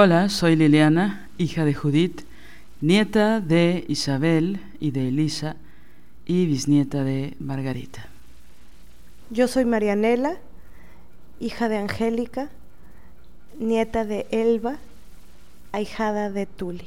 Hola, soy Liliana, hija de Judith, nieta de Isabel y de Elisa y bisnieta de Margarita. Yo soy Marianela, hija de Angélica, nieta de Elba, ahijada de Tuli.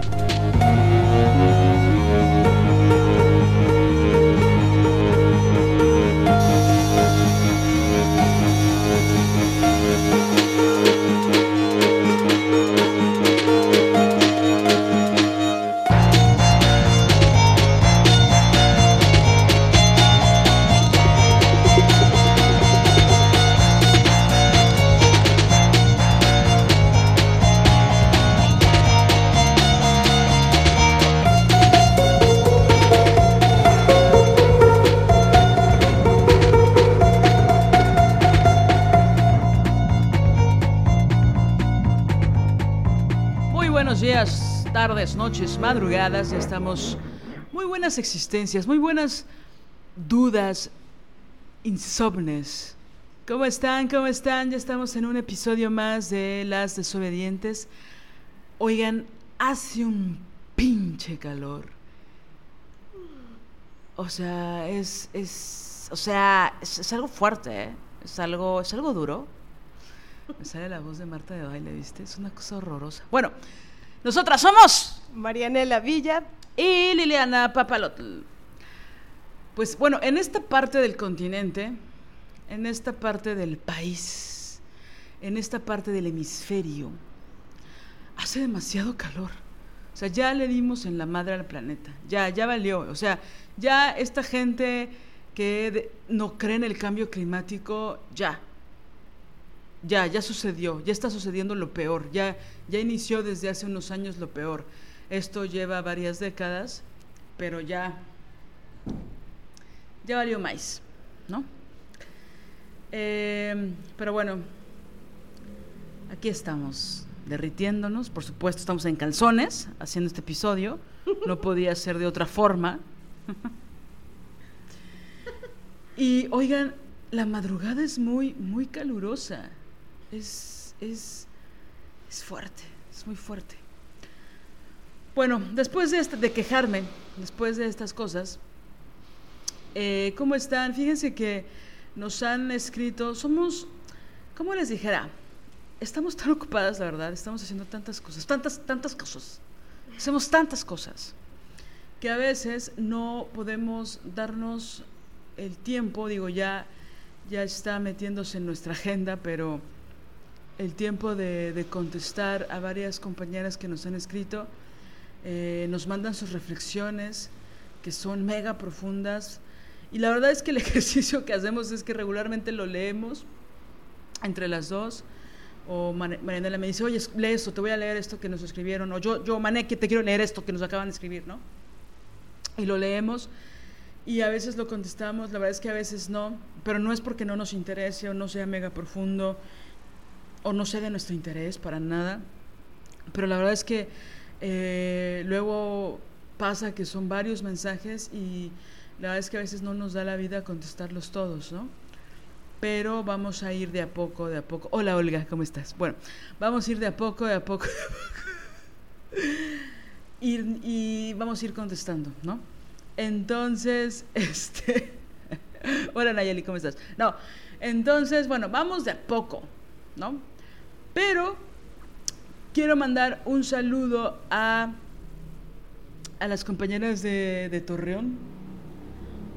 Noches, madrugadas. Ya estamos. Muy buenas existencias, muy buenas dudas, insomnes. ¿Cómo están? ¿Cómo están? Ya estamos en un episodio más de Las Desobedientes. Oigan, hace un pinche calor. O sea, es. es o sea, es, algo fuerte, ¿eh? Es algo, es algo duro. Me sale la voz de Marta de baile, ¿viste? Es una cosa horrorosa. Bueno, nosotras somos Marianela Villa. y Liliana Papalotl. Pues bueno, en esta parte del continente, en esta parte del país, en esta parte del hemisferio, hace demasiado calor. O sea, ya le dimos en la madre al planeta. Ya, ya valió. O sea, ya esta gente que no cree en el cambio climático, ya, ya, ya sucedió, ya está sucediendo lo peor, ya, ya inició desde hace unos años lo peor. Esto lleva varias décadas, pero ya, ya valió más, ¿no? Eh, pero bueno, aquí estamos, derritiéndonos, por supuesto estamos en calzones haciendo este episodio, no podía ser de otra forma. Y oigan, la madrugada es muy, muy calurosa. Es, es, es fuerte, es muy fuerte. Bueno, después de, esta- de quejarme, después de estas cosas, eh, ¿cómo están? Fíjense que nos han escrito, somos, ¿cómo les dijera? Estamos tan ocupadas, la verdad, estamos haciendo tantas cosas, tantas, tantas cosas. Hacemos tantas cosas que a veces no podemos darnos el tiempo, digo, ya, ya está metiéndose en nuestra agenda, pero el tiempo de, contestar a varias compañeras que nos han escrito, eh, nos mandan sus reflexiones que son mega profundas. Y la verdad es que el ejercicio que hacemos es que regularmente lo leemos entre las dos. O Mar- Marianela me dice, oye, lee esto, te voy a leer esto que nos escribieron, o yo, yo Mané, que te quiero leer esto que nos acaban de escribir, ¿no? Y lo leemos. Y a veces lo contestamos, la verdad es que a veces no, pero no es porque no nos interese o no sea mega profundo o no sea de nuestro interés para nada, pero la verdad es que eh, luego pasa que son varios mensajes y la verdad es que a veces no nos da la vida contestarlos todos, ¿no? Pero vamos a ir de a poco, de a poco. Hola Olga, ¿cómo estás? Bueno, vamos a ir de a poco, de a poco, y vamos a ir contestando, ¿no? Entonces, este... Hola Nayeli, ¿cómo estás? No, entonces, bueno, vamos de a poco, ¿no? Pero quiero mandar un saludo a, a las compañeras de, de Torreón,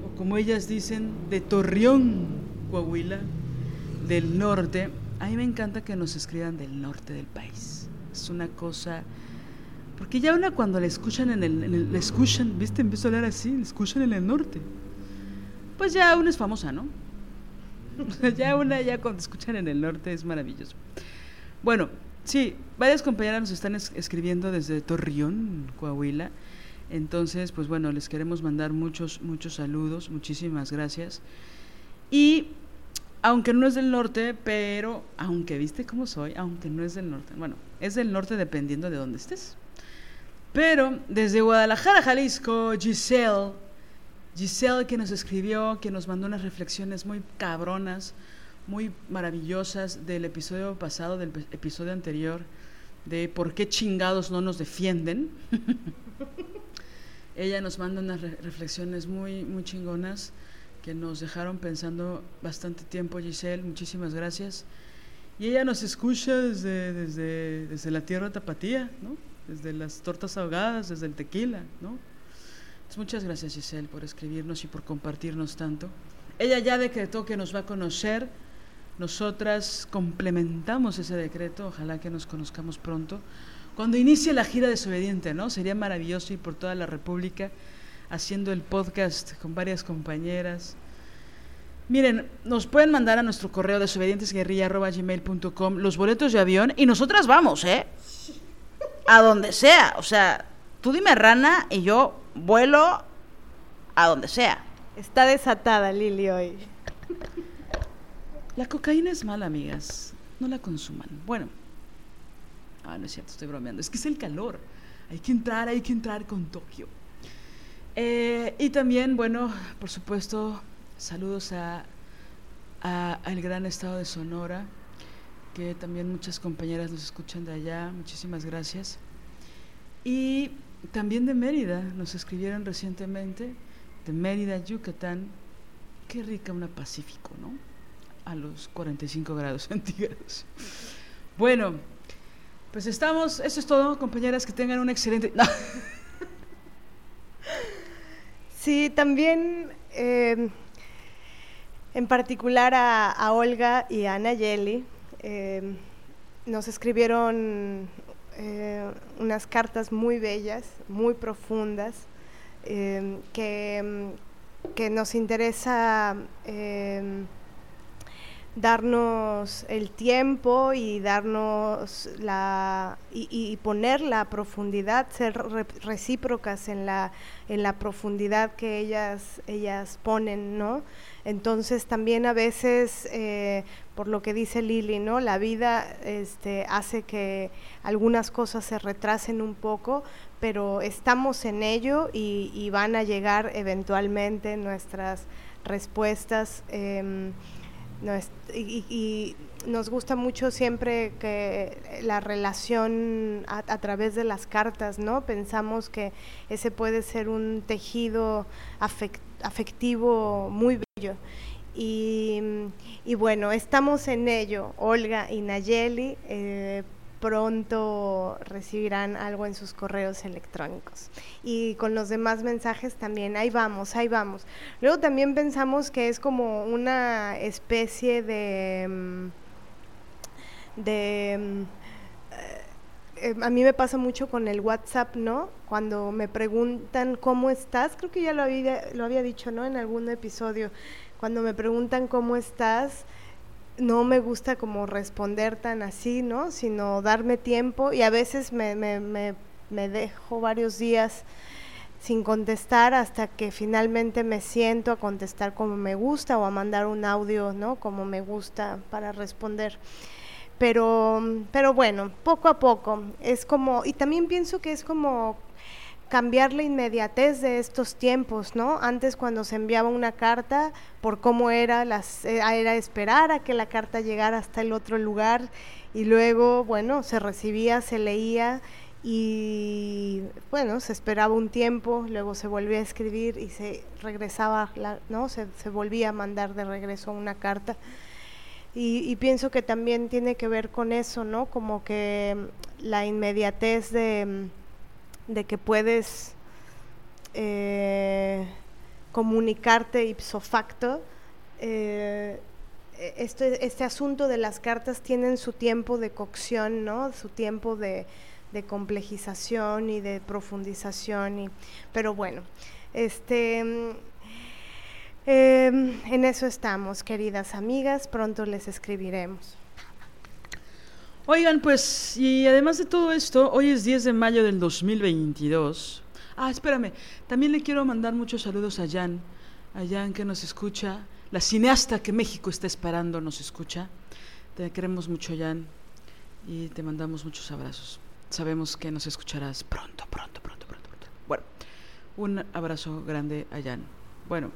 o como ellas dicen, de Torreón, Coahuila, del norte. A mí me encanta que nos escriban del norte del país. Es una cosa... Porque ya una cuando la escuchan en el, en la escuchan, ¿viste? Empiezo a hablar así, la escuchan en el norte. Pues ya una es famosa, ¿no? Ya una, ya cuando escuchan en el norte es maravilloso. Bueno, sí, varias compañeras nos están escribiendo desde Torreón, Coahuila. Entonces, pues bueno, les queremos mandar muchos, muchos saludos, muchísimas gracias. Y aunque no es del norte, pero aunque viste cómo soy, aunque no es del norte, bueno, es del norte dependiendo de dónde estés. Pero desde Guadalajara, Jalisco, Giselle, Giselle que nos escribió, que nos mandó unas reflexiones muy cabronas, muy maravillosas del episodio pasado, del episodio anterior, de por qué chingados no nos defienden. Ella nos manda unas reflexiones muy, muy chingonas que nos dejaron pensando bastante tiempo, Giselle. Muchísimas gracias. Y ella nos escucha desde, desde, desde la tierra tapatía, ¿no? desde las tortas ahogadas, desde el tequila. ¿no? muchas gracias, Giselle, por escribirnos y por compartirnos tanto. Ella ya decretó que nos va a conocer nosotras complementamos ese decreto, ojalá que nos conozcamos pronto. Cuando inicie la gira desobediente, ¿no? Sería maravilloso ir por toda la República haciendo el podcast con varias compañeras. Miren, nos pueden mandar a nuestro correo desobedientesguerrilla.gmail.com los boletos de avión y nosotras vamos, ¿eh? A donde sea. O sea, tú dime rana y yo vuelo a donde sea. Está desatada Lili hoy. La cocaína es mala, amigas. No la consuman. Bueno. Ah, no es cierto, estoy bromeando. Es que es el calor. Hay que entrar, hay que entrar con Tokio. Eh, y también, bueno, por supuesto, saludos a, al gran estado de Sonora, que también muchas compañeras nos escuchan de allá. Muchísimas gracias. Y también de Mérida, nos escribieron recientemente, de Mérida, Yucatán. Qué rica una Pacífico, ¿no? A los 45 grados centígrados. Bueno, pues estamos, eso es todo, compañeras, que tengan un excelente... Sí, también eh, en particular a, Olga y a Nayeli eh, nos escribieron eh, unas cartas muy bellas, muy profundas, que, que, nos interesa darnos el tiempo y darnos la y, poner la profundidad ser recíprocas en la en la profundidad que ellas ellas ponen no entonces también a veces eh, por lo que dice Lili no la vida este hace que algunas cosas se retrasen un poco pero estamos en ello y, van a llegar eventualmente nuestras respuestas eh, y, nos gusta mucho siempre que la relación a, través de las cartas, ¿no? Pensamos que ese puede ser un tejido afectivo muy bello. Y, bueno, estamos en ello, Olga y Nayeli. Eh, pronto recibirán algo en sus correos electrónicos. Y con los demás mensajes también, ahí vamos, ahí vamos. Luego también pensamos que es como una especie de... Mm, de mm, eh, a mí me pasa mucho con el WhatsApp, ¿no? Cuando me preguntan cómo estás, creo que ya lo había, lo había dicho, ¿no? En algún episodio, cuando me preguntan cómo estás, no me gusta como responder tan así, ¿no? Sino darme tiempo y a veces me, me, me, me, dejo varios días sin contestar hasta que finalmente me siento a contestar como me gusta o a mandar un audio, ¿no? Como me gusta para responder. Pero, pero bueno, poco a poco es como, y también pienso que es como cambiar la inmediatez de estos tiempos, ¿no? Antes cuando se enviaba una carta, por cómo era, las, eh, era esperar a que la carta llegara hasta el otro lugar y luego, bueno, se recibía, se leía y bueno, se esperaba un tiempo, luego se volvía a escribir y se regresaba, ¿no? Se, volvía a mandar de regreso una carta. Y, pienso que también tiene que ver con eso, ¿no? Como que la inmediatez de de que puedes eh, comunicarte ipso facto. Eh, este, este, asunto de las cartas tienen su tiempo de cocción, ¿no? Su tiempo de, complejización y de profundización. Y, pero bueno, este, em, en eso estamos, queridas amigas. Pronto les escribiremos. Oigan, pues, y además de todo esto, hoy es 10 de mayo del 2022. Ah, espérame, también le quiero mandar muchos saludos a Jan, a Jan que nos escucha, la cineasta que México está esperando nos escucha. Te queremos mucho, Jan, y te mandamos muchos abrazos. Sabemos que nos escucharás pronto, pronto, pronto, pronto, pronto. Bueno, un abrazo grande a Jan. Bueno,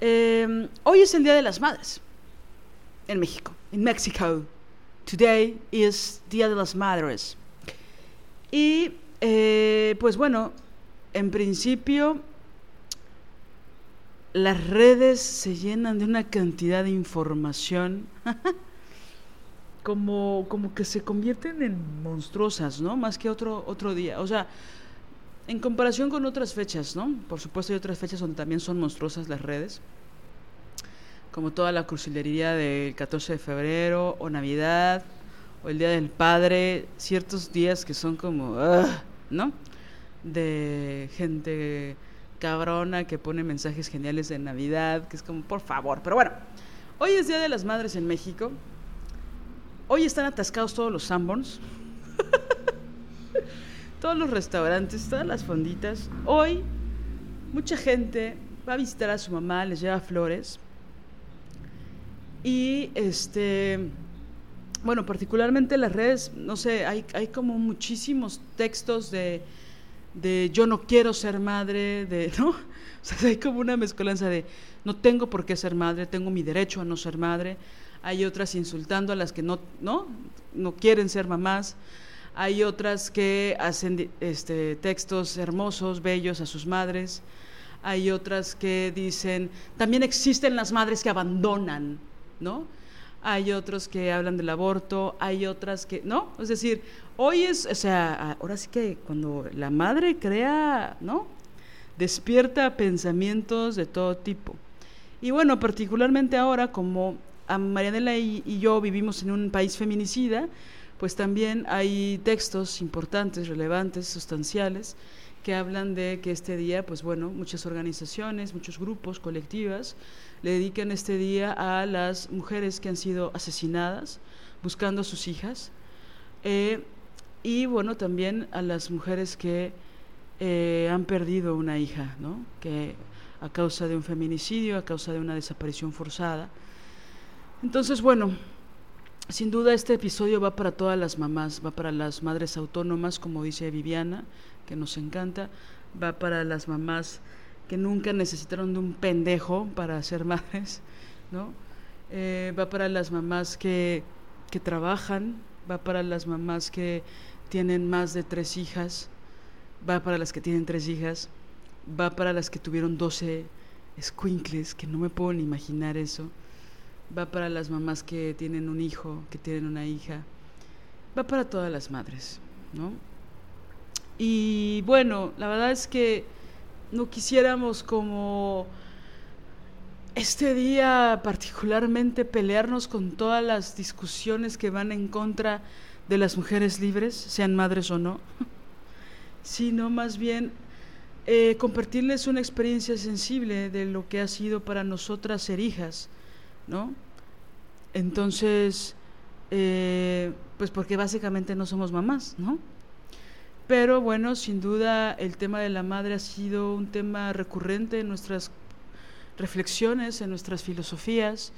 eh, hoy es el Día de las Madres en México, en México. Today is Día de las Madres. Y eh, pues bueno, en principio las redes se llenan de una cantidad de información como, como que se convierten en monstruosas, ¿no? Más que otro, otro día. O sea, en comparación con otras fechas, ¿no? Por supuesto hay otras fechas donde también son monstruosas las redes como toda la crucilería del 14 de febrero o Navidad o el Día del Padre, ciertos días que son como, ¿no? De gente cabrona que pone mensajes geniales de Navidad, que es como, por favor. Pero bueno, hoy es Día de las Madres en México. Hoy están atascados todos los Sanborns. todos los restaurantes, todas las fonditas. Hoy mucha gente va a visitar a su mamá, les lleva flores. Y este, bueno, particularmente las redes, no sé, hay, hay como muchísimos textos de, de yo no quiero ser madre, de, ¿no? O sea, hay como una mezcolanza de no tengo por qué ser madre, tengo mi derecho a no ser madre. Hay otras insultando a las que no, no, no quieren ser mamás. Hay otras que hacen este, textos hermosos, bellos a sus madres. Hay otras que dicen, también existen las madres que abandonan ¿no? Hay otros que hablan del aborto, hay otras que, ¿no? Es decir, hoy es, o sea, ahora sí que cuando la madre crea, ¿no? Despierta pensamientos de todo tipo. Y bueno, particularmente ahora, como a Marianela y, y yo vivimos en un país feminicida, pues también hay textos importantes, relevantes, sustanciales, que hablan de que este día, pues bueno, muchas organizaciones, muchos grupos, colectivas, le dedican este día a las mujeres que han sido asesinadas buscando a sus hijas eh, y bueno también a las mujeres que eh, han perdido una hija, ¿no? que a causa de un feminicidio, a causa de una desaparición forzada. Entonces, bueno, sin duda este episodio va para todas las mamás, va para las madres autónomas, como dice Viviana, que nos encanta, va para las mamás que nunca necesitaron de un pendejo para ser madres, ¿no? Eh, va para las mamás que, que trabajan, va para las mamás que tienen más de tres hijas, va para las que tienen tres hijas, va para las que tuvieron doce squinkles, que no me puedo imaginar eso, va para las mamás que tienen un hijo, que tienen una hija, va para todas las madres, ¿no? Y bueno, la verdad es que no quisiéramos como este día particularmente pelearnos con todas las discusiones que van en contra de las mujeres libres, sean madres o no, sino más bien eh, compartirles una experiencia sensible de lo que ha sido para nosotras ser hijas, ¿no? Entonces, eh, pues porque básicamente no somos mamás, ¿no? Pero bueno, sin duda el tema de la madre ha sido un tema recurrente en nuestras reflexiones, en nuestras filosofías,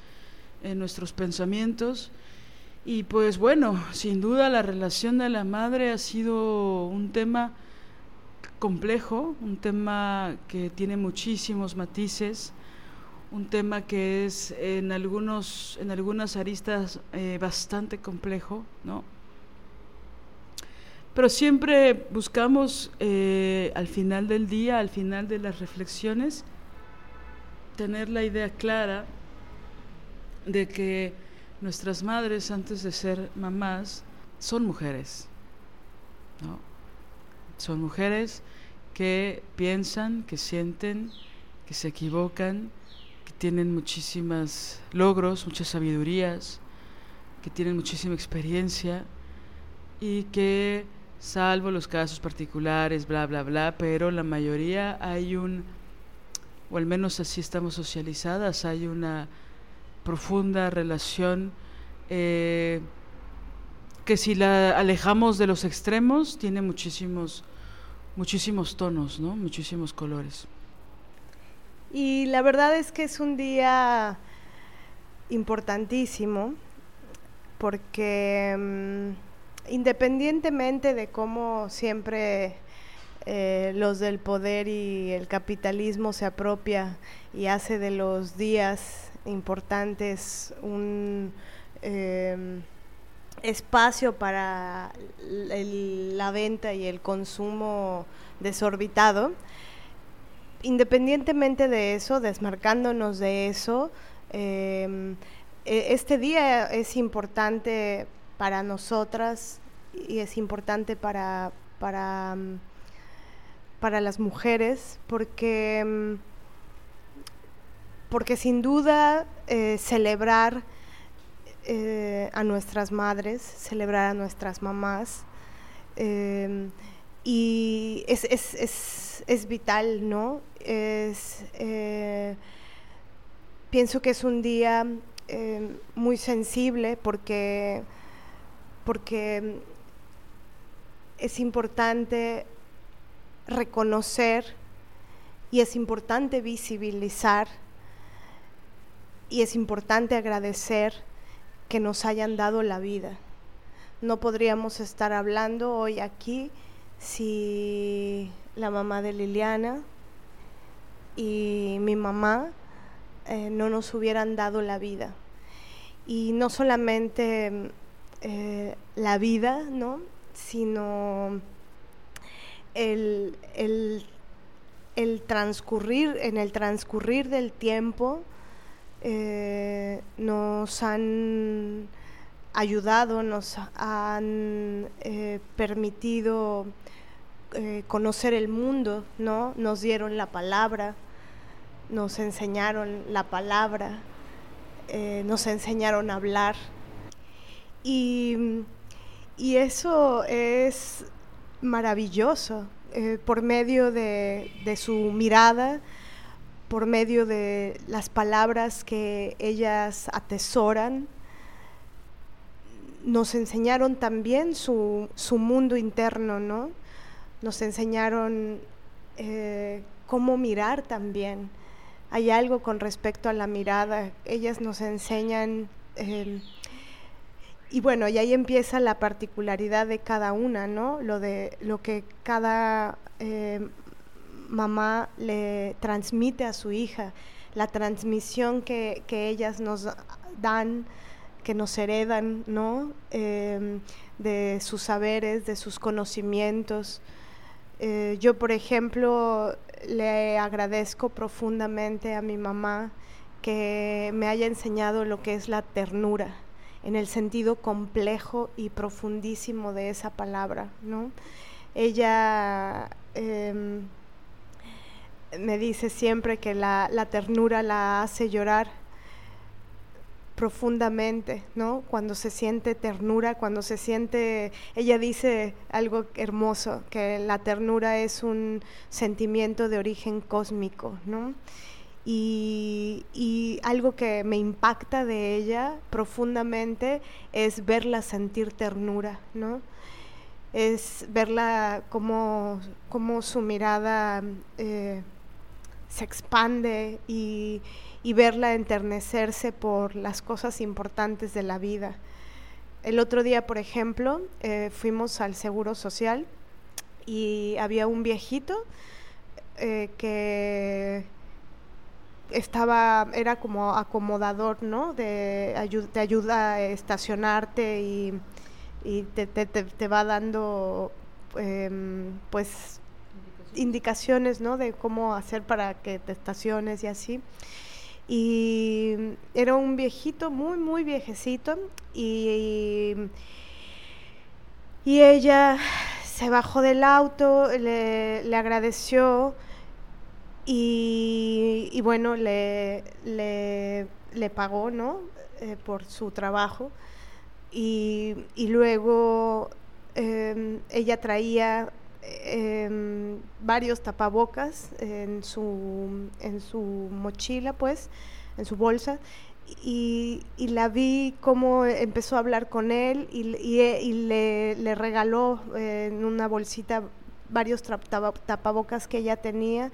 en nuestros pensamientos. Y pues bueno, sin duda la relación de la madre ha sido un tema complejo, un tema que tiene muchísimos matices, un tema que es en algunos en algunas aristas eh, bastante complejo, ¿no? Pero siempre buscamos eh, al final del día, al final de las reflexiones, tener la idea clara de que nuestras madres antes de ser mamás son mujeres. ¿no? Son mujeres que piensan, que sienten, que se equivocan, que tienen muchísimos logros, muchas sabidurías, que tienen muchísima experiencia y que salvo los casos particulares, bla, bla, bla, pero la mayoría hay un, o al menos así estamos socializadas, hay una profunda relación eh, que si la alejamos de los extremos tiene muchísimos, muchísimos tonos, ¿no? Muchísimos colores. Y la verdad es que es un día importantísimo porque mm, independientemente de cómo siempre eh, los del poder y el capitalismo se apropia y hace de los días importantes un em, espacio para la venta y el consumo desorbitado, independientemente de eso, desmarcándonos de eso, em, e, este día es importante para nosotras y es importante para, para, mm, para las mujeres porque, mm, porque sin duda eh, celebrar eh, a nuestras madres, celebrar a nuestras mamás, em, y es, es, es, es, vital, ¿no? Es, eh, pienso que es un día eh, muy sensible porque, porque es importante reconocer y es importante visibilizar y es importante agradecer que nos hayan dado la vida. No podríamos estar hablando hoy aquí si la mamá de Liliana y mi mamá eh, no nos hubieran dado la vida. Y no solamente eh, la vida, ¿no? sino el, el, transcurrir, en el transcurrir del tiempo, eh, nos han ayudado, nos han permitido conocer el mundo, ¿no? Nos dieron la palabra, nos enseñaron la palabra, eh, nos enseñaron a hablar. Y, eso es maravilloso, eh, por medio de, su mirada, por medio de las palabras que ellas atesoran, nos enseñaron también su, mundo interno, ¿no? Nos enseñaron eh, cómo mirar también hay algo con respecto a la mirada. Ellas nos enseñan, y bueno, y ahí empieza la particularidad de cada una, ¿no? Lo de lo que cada em, mamá le transmite a su hija, la transmisión que, ellas nos dan, que nos heredan, ¿no? Em, de sus saberes, de sus conocimientos. Eh, yo, por ejemplo, le agradezco profundamente a mi mamá que me haya enseñado lo que es la ternura en el sentido complejo y profundísimo de esa palabra, ¿no? Ella em, me dice siempre que la, la ternura la hace llorar profundamente, ¿no? Cuando se siente ternura, cuando se siente, ella dice algo hermoso, que la ternura es un sentimiento de origen cósmico, ¿no? Y, algo que me impacta de ella profundamente es verla sentir ternura, ¿no? Es verla como, su mirada eh, se expande y, y verla enternecerse por las cosas importantes de la vida. El otro día, por ejemplo, eh, fuimos al Seguro Social y había un viejito eh, que estaba, era como acomodador, ¿no? De, te ayuda a estacionarte y, te, va dando, em, pues, indicaciones, ¿no? De cómo hacer para que te estaciones y así y era un viejito, muy, muy viejecito, y, y ella se bajó del auto, le, agradeció y, bueno, le, le, pagó, ¿no? Eh, por su trabajo. Y, y luego em, ella traía Em, varios tapabocas en su, en su mochila, pues, en su bolsa, y, la vi cómo empezó a hablar con él y, le, regaló eh, en una bolsita varios tapabocas que ella tenía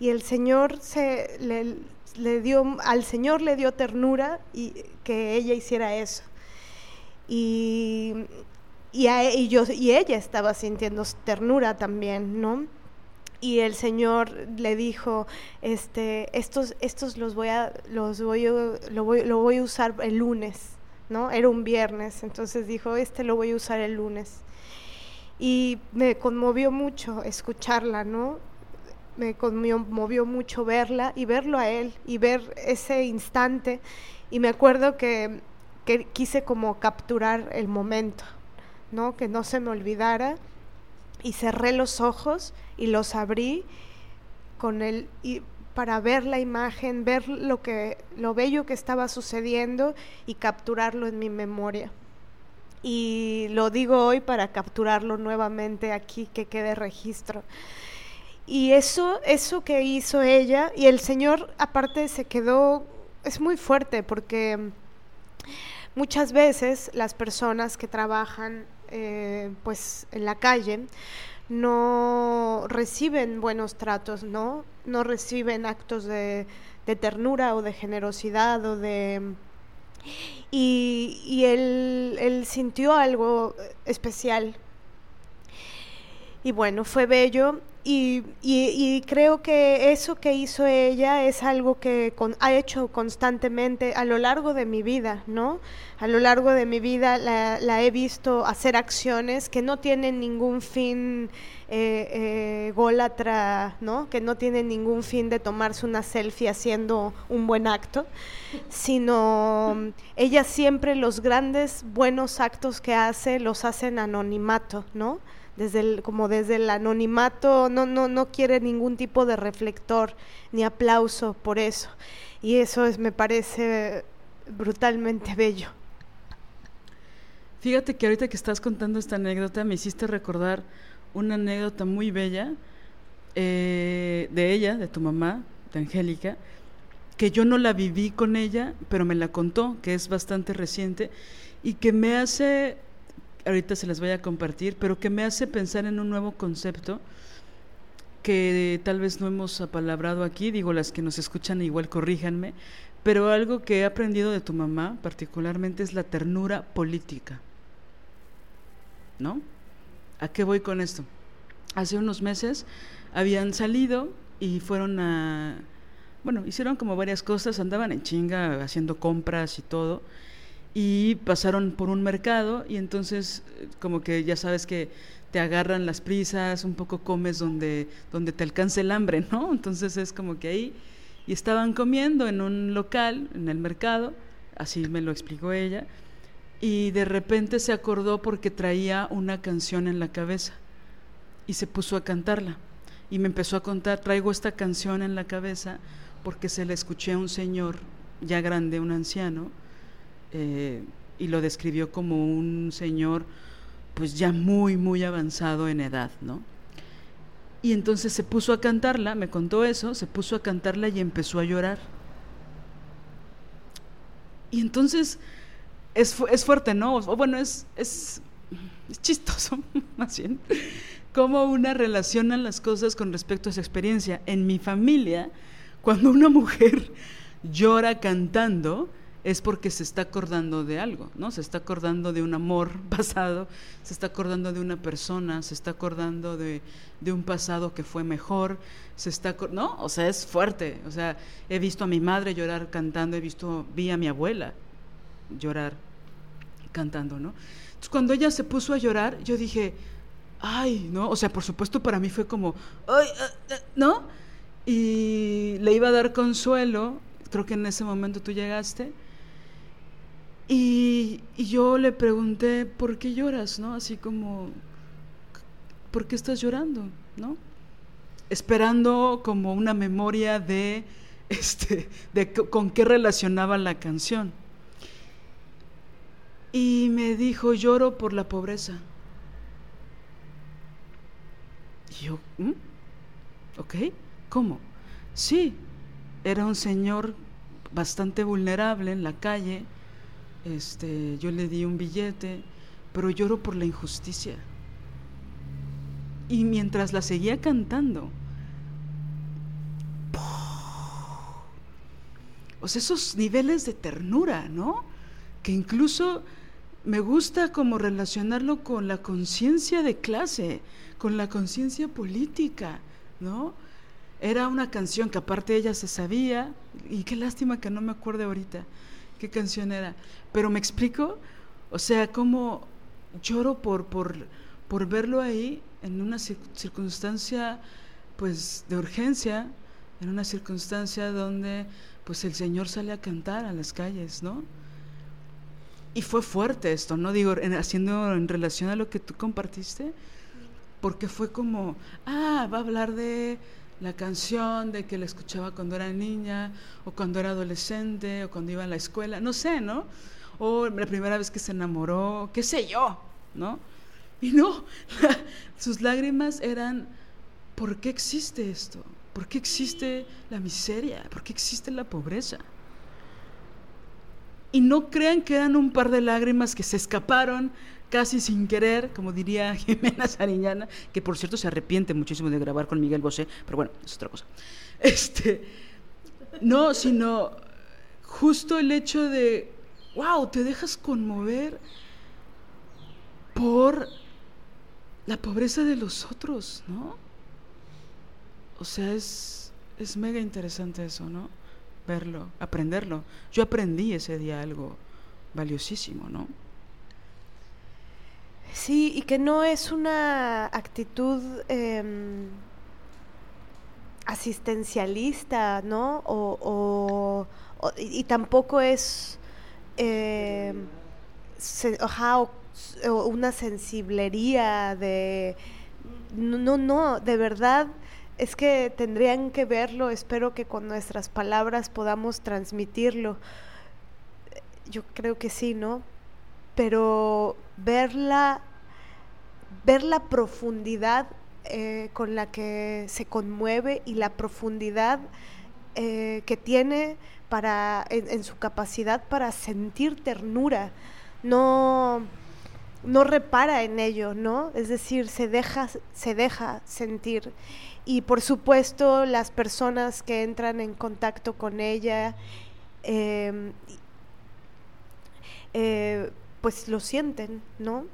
y el Señor se le, dio al Señor le dio ternura y que ella hiciera eso y y, y, yo, y ella estaba sintiendo ternura también, ¿no? y el Señor le dijo, este, estos, estos los voy a, los voy, lo voy, lo voy a usar el lunes, ¿no? Era un viernes, entonces dijo, este lo voy a usar el lunes. Y me conmovió mucho escucharla, ¿no? Me conmovió mucho verla y verlo a él y ver ese instante. Y me acuerdo que, que quise como capturar el momento, ¿no? Que no se me olvidara y cerré los ojos y los abrí con el y para ver la imagen, ver lo que lo bello que estaba sucediendo y capturarlo en mi memoria. Y lo digo hoy para capturarlo nuevamente aquí que quede registro. Y eso eso que hizo ella y el Señor aparte se quedó es muy fuerte porque muchas veces las personas que trabajan eh, pues en la calle no reciben buenos tratos, ¿no? No reciben actos de, ternura o de generosidad o de... Y, y él, él sintió algo especial. Y bueno, fue bello y, creo que eso que hizo ella es algo que ha hecho constantemente a lo largo de mi vida, ¿no? A lo largo de mi vida la, he visto hacer acciones que no tienen ningún fin eh, eh, ¿no? Que no tienen ningún fin de tomarse una selfie haciendo un buen acto, sino ella siempre los grandes buenos actos que hace los hace en anonimato, ¿no? Desde como desde el anonimato, no, no, no quiere ningún tipo de reflector ni aplauso por eso. Y eso es, me parece brutalmente bello. Fíjate que ahorita que estás contando esta anécdota me hiciste recordar una anécdota muy bella eh, de ella, de tu mamá, de Angélica, que yo no la viví con ella, pero me la contó, que es bastante reciente y que me hace ahorita se las voy a compartir, pero que me hace pensar en un nuevo concepto que tal vez no hemos apalabrado aquí, digo, las que nos escuchan igual corríjanme, pero algo que he aprendido de tu mamá particularmente es la ternura política. ¿No? ¿A qué voy con esto? Hace unos meses habían salido y fueron a, bueno, hicieron como varias cosas, andaban en chinga haciendo compras y todo, y pasaron por un mercado y entonces como que ya sabes que te agarran las prisas, un poco comes donde, donde te alcance el hambre, ¿no? Entonces es como que ahí, y estaban comiendo en un local, en el mercado, así me lo explicó ella, y de repente se acordó porque traía una canción en la cabeza y se puso a cantarla. Y me empezó a contar, traigo esta canción en la cabeza porque se la escuché a un señor ya grande, un anciano, eh, y lo describió como un señor pues ya muy, muy avanzado en edad, ¿no? Y entonces se puso a cantarla, me contó eso, se puso a cantarla y empezó a llorar. Y entonces es, es fuerte, ¿no? O, bueno, es, es, es chistoso, más bien, cómo una relaciona las cosas con respecto a esa experiencia. En mi familia, cuando una mujer llora cantando, es porque se está acordando de algo, ¿no? Se está acordando de un amor pasado, se está acordando de una persona, se está acordando de, un pasado que fue mejor, se está, ¿no? O sea, es fuerte. O sea, he visto a mi madre llorar cantando, he visto, vi a mi abuela llorar cantando, ¿no? Entonces, cuando ella se puso a llorar, yo dije, ay, ¿no? O sea, por supuesto para mí fue como, ay, ah, ah", ¿no? Y le iba a dar consuelo, creo que en ese momento tú llegaste y, yo le pregunté, ¿por qué lloras? ¿No? Así como, ¿por qué estás llorando? ¿No? Esperando como una memoria de, este, de con qué relacionaba la canción. Y me dijo, lloro por la pobreza. Y yo, ¿Mm? ¿ok? ¿Cómo? Sí, era un señor bastante vulnerable en la calle. Este, yo le di un billete, pero lloro por la injusticia. Y mientras la seguía cantando, o sea, esos niveles de ternura, ¿no? Que incluso me gusta como relacionarlo con la conciencia de clase, con la conciencia política, ¿no? Era una canción que aparte ella se sabía, y qué lástima que no me acuerde ahorita qué canción era, pero me explico, o sea, cómo lloro por, por, por verlo ahí en una circunstancia pues de urgencia, en una circunstancia donde pues el Señor sale a cantar a las calles, ¿no? Y fue fuerte esto, ¿no? Digo, haciendo en relación a lo que tú compartiste, porque fue como, ah, va a hablar de la canción, de que la escuchaba cuando era niña, o cuando era adolescente, o cuando iba a la escuela, no sé, ¿no? O la primera vez que se enamoró, qué sé yo, ¿no? Y no, sus lágrimas eran, ¿por qué existe esto? ¿Por qué existe la miseria? ¿Por qué existe la pobreza? Y no crean que eran un par de lágrimas que se escaparon casi sin querer, como diría Jimena Sariñana, que por cierto se arrepiente muchísimo de grabar con Miguel Bosé, pero bueno, es otra cosa. Este, no, sino justo el hecho de, wow, te dejas conmover por la pobreza de los otros, ¿no? O sea, es, es mega interesante eso, ¿no? Verlo, aprenderlo. Yo aprendí ese día algo valiosísimo, ¿no? Sí, y que no es una actitud em, asistencialista, ¿no? O, y, tampoco es eh, una sensiblería de... No, no, de verdad es que tendrían que verlo, espero que con nuestras palabras podamos transmitirlo. Yo creo que sí, ¿no? Pero ver la, ver la profundidad eh, con la que se conmueve y la profundidad eh, que tiene para, en, su capacidad para sentir ternura. No, no repara en ello, ¿no? Es decir, se deja, se deja sentir. Y por supuesto, las personas que entran en contacto con ella eh, pues lo sienten, ¿no?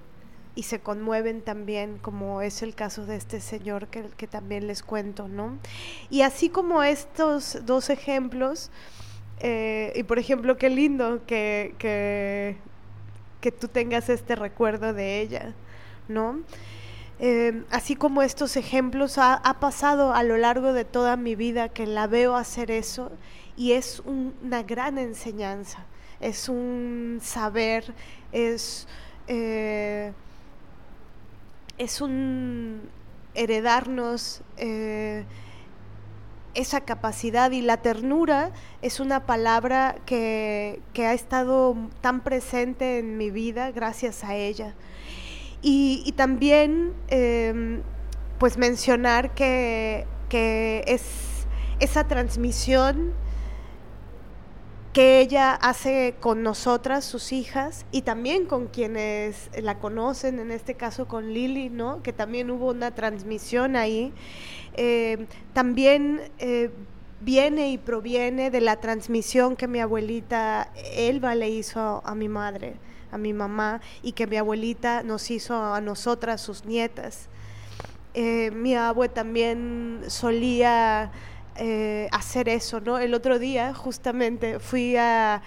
Y se conmueven también, como es el caso de este señor que, que también les cuento, ¿no? Y así como estos dos ejemplos, eh, y por ejemplo, qué lindo que, que, que, tú tengas este recuerdo de ella, ¿no? Eh, así como estos ejemplos, ha, ha, pasado a lo largo de toda mi vida que la veo hacer eso y es una gran enseñanza, es un saber, es, eh, es un heredarnos eh, esa capacidad y la ternura es una palabra que, ha estado tan presente en mi vida gracias a ella. Y, también em, pues mencionar que, que es esa transmisión que ella hace con nosotras, sus hijas, y también con quienes la conocen, en este caso con Lili, ¿no? Que también hubo una transmisión ahí. Eh, también eh, viene y proviene de la transmisión que mi abuelita Elba le hizo a, mi madre, a mi mamá, y que mi abuelita nos hizo a nosotras, sus nietas. Eh, mi abue también solía eh, hacer eso, ¿no? El otro día justamente fui a,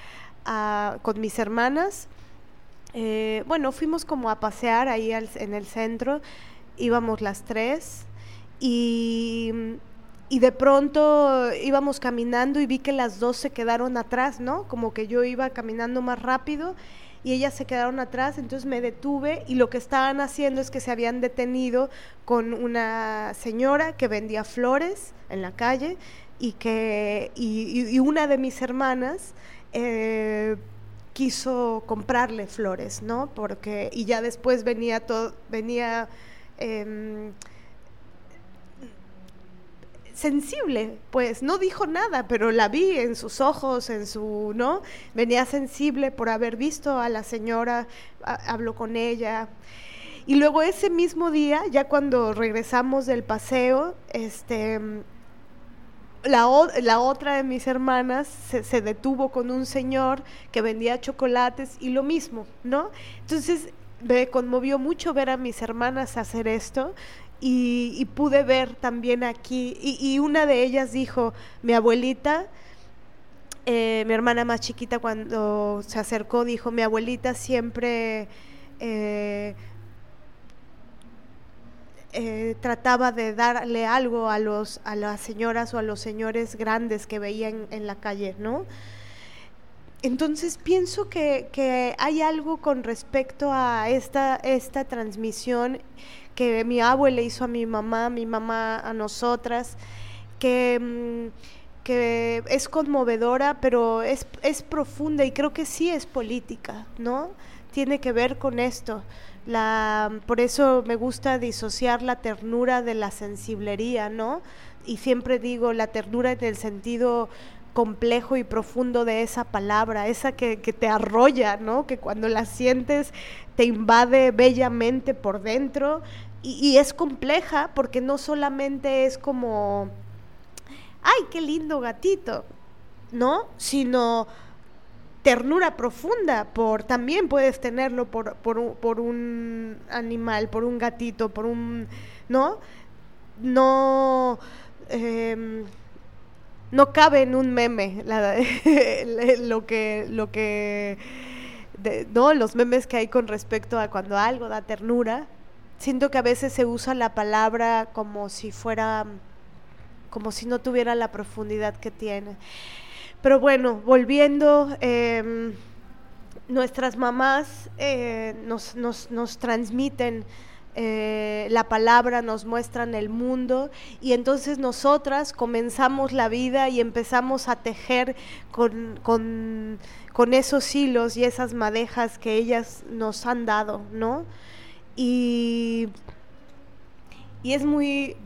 con mis hermanas, eh, bueno, fuimos como a pasear ahí en el centro, íbamos las tres y, y de pronto íbamos caminando y vi que las dos se quedaron atrás, ¿no? Como que yo iba caminando más rápido y ellas se quedaron atrás, entonces me detuve y lo que estaban haciendo es que se habían detenido con una señora que vendía flores en la calle y que y, una de mis hermanas eh, quiso comprarle flores, ¿no? Porque y ya después venía todo venía em, sensible, pues no dijo nada, pero la vi en sus ojos, en su, ¿no? Venía sensible por haber visto a la señora, habló con ella. Y luego ese mismo día, ya cuando regresamos del paseo, este la, la, otra de mis hermanas se, se, detuvo con un señor que vendía chocolates y lo mismo, ¿no? Entonces me conmovió mucho ver a mis hermanas hacer esto y, pude ver también aquí, y, una de ellas dijo, mi abuelita, eh, mi hermana más chiquita cuando se acercó, dijo, mi abuelita siempre... Eh, eh, trataba de darle algo a los a las señoras o a los señores grandes que veían en la calle, ¿no? Entonces pienso que, que, hay algo con respecto a esta, esta transmisión que mi abuelo hizo a mi mamá, mi mamá a nosotras, que, mm, que es conmovedora, pero es, es profunda y creo que sí es política, ¿no? Tiene que ver con esto. La, por eso me gusta disociar la ternura de la sensiblería, ¿no? Y siempre digo la ternura en el sentido complejo y profundo de esa palabra, esa que, que, te arrolla, ¿no? Que cuando la sientes te invade bellamente por dentro y, es compleja porque no solamente es como, ay, qué lindo gatito, ¿no? Sino ternura profunda por también puedes tenerlo por, por, un, por un animal, por un gatito, por un, ¿no? No, em, no cabe en un meme lo que, lo que, no, los memes que hay con respecto a cuando algo da ternura, siento que a veces se usa la palabra como si fuera, como si no tuviera la profundidad que tiene. Pero bueno, volviendo, em, nuestras mamás eh, nos, nos, nos, transmiten eh, la palabra, nos muestran el mundo y entonces nosotras comenzamos la vida y empezamos a tejer con, con, con esos hilos y esas madejas que ellas nos han dado, ¿no? Y, es muy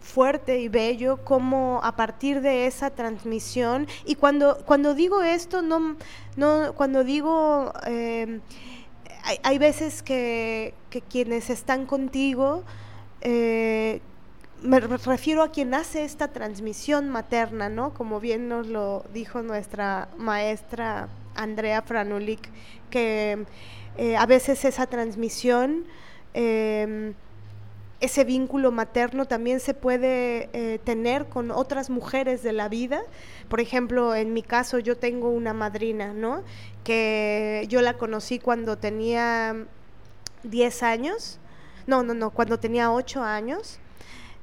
fuerte y bello como a partir de esa transmisión y cuando cuando digo esto no no cuando digo em, hay, veces que, quienes están contigo eh, me refiero a quien hace esta transmisión materna, ¿no? Como bien nos lo dijo nuestra maestra Andrea Franulik, que eh, a veces esa transmisión, em, ese vínculo materno también se puede eh, tener con otras mujeres de la vida. Por ejemplo, en mi caso yo tengo una madrina, ¿no? Que yo la conocí cuando tenía 10 años. No, no, no, cuando tenía 8 años.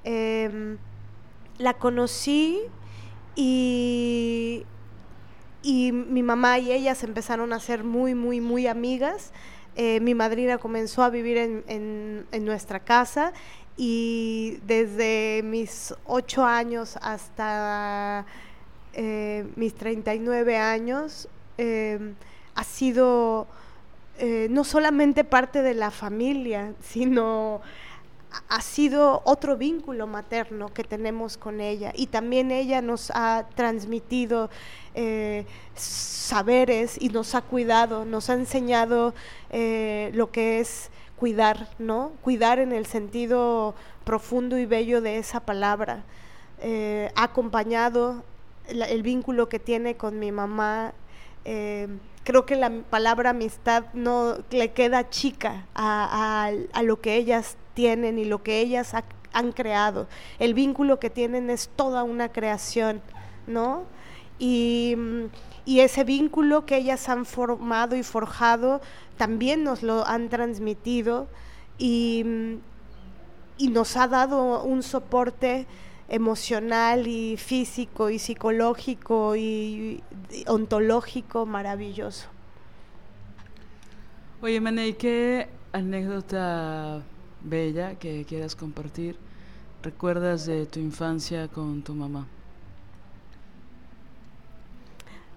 Em, la conocí y y mi mamá y ella se empezaron a ser muy, muy, muy amigas. Eh, mi madrina comenzó a vivir en, en, nuestra casa y desde mis ocho años hasta eh, mis 39 años eh, ha sido no solamente parte de la familia, sino ha sido otro vínculo materno que tenemos con ella y también ella nos ha transmitido eh, saberes y nos ha cuidado, nos ha enseñado eh, lo que es cuidar, ¿no? Cuidar en el sentido profundo y bello de esa palabra. Eh, ha acompañado el vínculo que tiene con mi mamá. Creo que la palabra amistad no le queda chica a, a lo que ellas tienen y lo que ellas han creado. El vínculo que tienen es toda una creación, ¿no? Y, ese vínculo que ellas han formado y forjado también nos lo han transmitido y, y nos ha dado un soporte emocional y físico y psicológico y, ontológico maravilloso. Oye, Manei, ¿qué anécdota bella que quieras compartir recuerdas de tu infancia con tu mamá?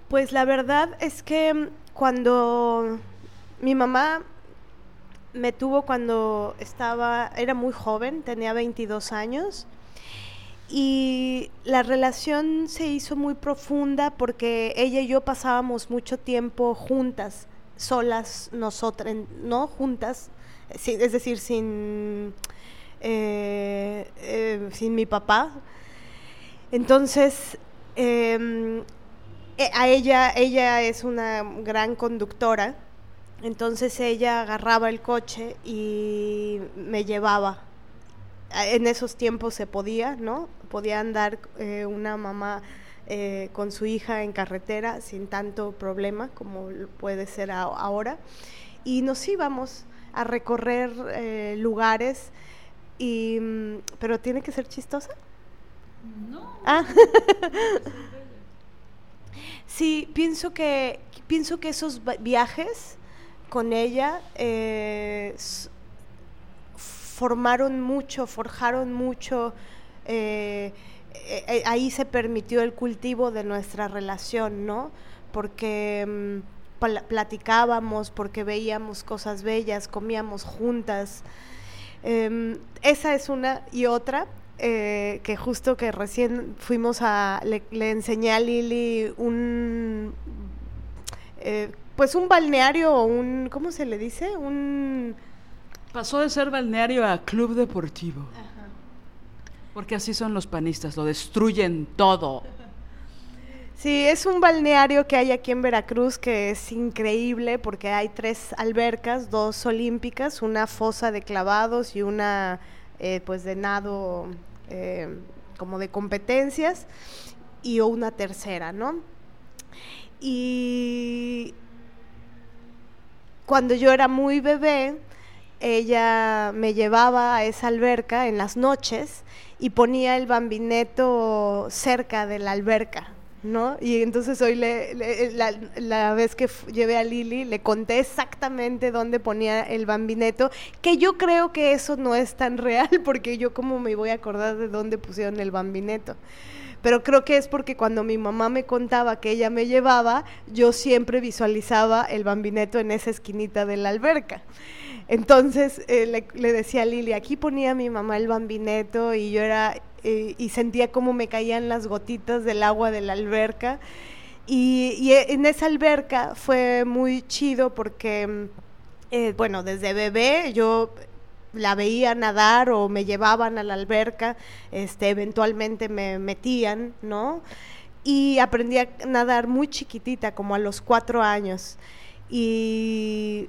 Pues la verdad es que cuando mi mamá me tuvo cuando estaba, era muy joven, tenía 22 años, y la relación se hizo muy profunda porque ella y yo pasábamos mucho tiempo juntas, solas, nosotras, no juntas, es decir, sin, eh, eh, sin mi papá. Entonces, em, e, a ella, ella es una gran conductora, entonces ella agarraba el coche y me llevaba en esos tiempos se podía, ¿no? Podía andar eh, una mamá eh, con su hija en carretera sin tanto problema como puede ser ahora. Y nos íbamos a recorrer eh, lugares, y, mm, pero tiene que ser chistosa. No. Ah. sí, pienso que, pienso que esos viajes con ella formaron mucho, forjaron mucho, eh, eh, eh, ahí se permitió el cultivo de nuestra relación, ¿no? Porque mm, platicábamos, porque veíamos cosas bellas, comíamos juntas. Em, esa es una y otra. que justo que recién fuimos a, le, le enseñé a Lili un, pues un balneario o un, ¿cómo se le dice? Un Pasó de ser balneario a club deportivo. Porque así son los panistas, lo destruyen todo. Sí, es un balneario que hay aquí en Veracruz que es increíble porque hay tres albercas, dos olímpicas, una fosa de clavados y una eh, pues de nado eh, como de competencias y una tercera, ¿no? Y cuando yo era muy bebé, ella me llevaba a esa alberca en las noches y ponía el bambineto cerca de la alberca, ¿no? Y entonces hoy le, la, vez que llevé a Lili le conté exactamente dónde ponía el bambineto, que yo creo que eso no es tan real porque yo como me voy a acordar de dónde pusieron el bambineto. Pero creo que es porque cuando mi mamá me contaba que ella me llevaba, yo siempre visualizaba el bambineto en esa esquinita de la alberca. Entonces eh, le, decía a Lili, aquí ponía mi mamá el bambineto y yo era, eh, y sentía como me caían las gotitas del agua de la alberca. Y, en esa alberca fue muy chido porque, mm, eh, bueno, desde bebé yo la veía nadar o me llevaban a la alberca, este, eventualmente me metían, ¿no? Y aprendí a nadar muy chiquitita, como a los cuatro años. Y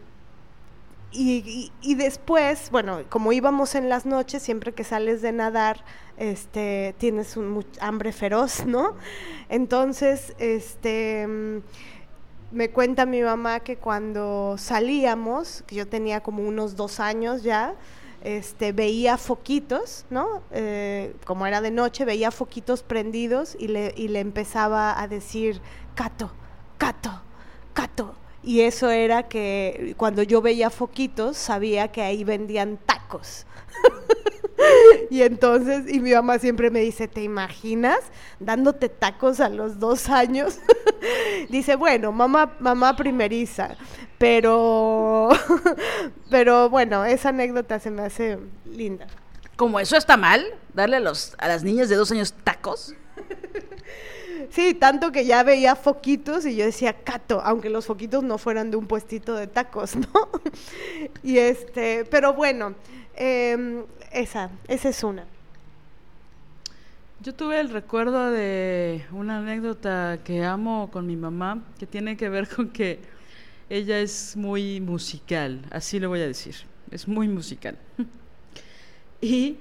y, después, bueno, como íbamos en las noches, siempre que sales de nadar, este, tienes un hambre feroz, ¿no? Entonces, este, mm, me cuenta mi mamá que cuando salíamos, que yo tenía como unos dos años ya, este, veía foquitos, ¿no? Eh, como era de noche, veía foquitos prendidos y le, y le empezaba a decir, Cato, Cato, Cato y eso era que cuando yo veía foquitos sabía que ahí vendían tacos. y entonces, y mi mamá siempre me dice, ¿te imaginas dándote tacos a los dos años? dice, bueno, mamá, mamá primeriza, pero, pero bueno, esa anécdota se me hace linda. ¿Como eso está mal? ¿Darle a, los, a las niñas de dos años tacos? Sí, tanto que ya veía foquitos y yo decía Cato, aunque los foquitos no fueran de un puestito de tacos, ¿no? y este, pero bueno, em, esa, esa es una. Yo tuve el recuerdo de una anécdota que amo con mi mamá, que tiene que ver con que ella es muy musical, así lo voy a decir, es muy musical. y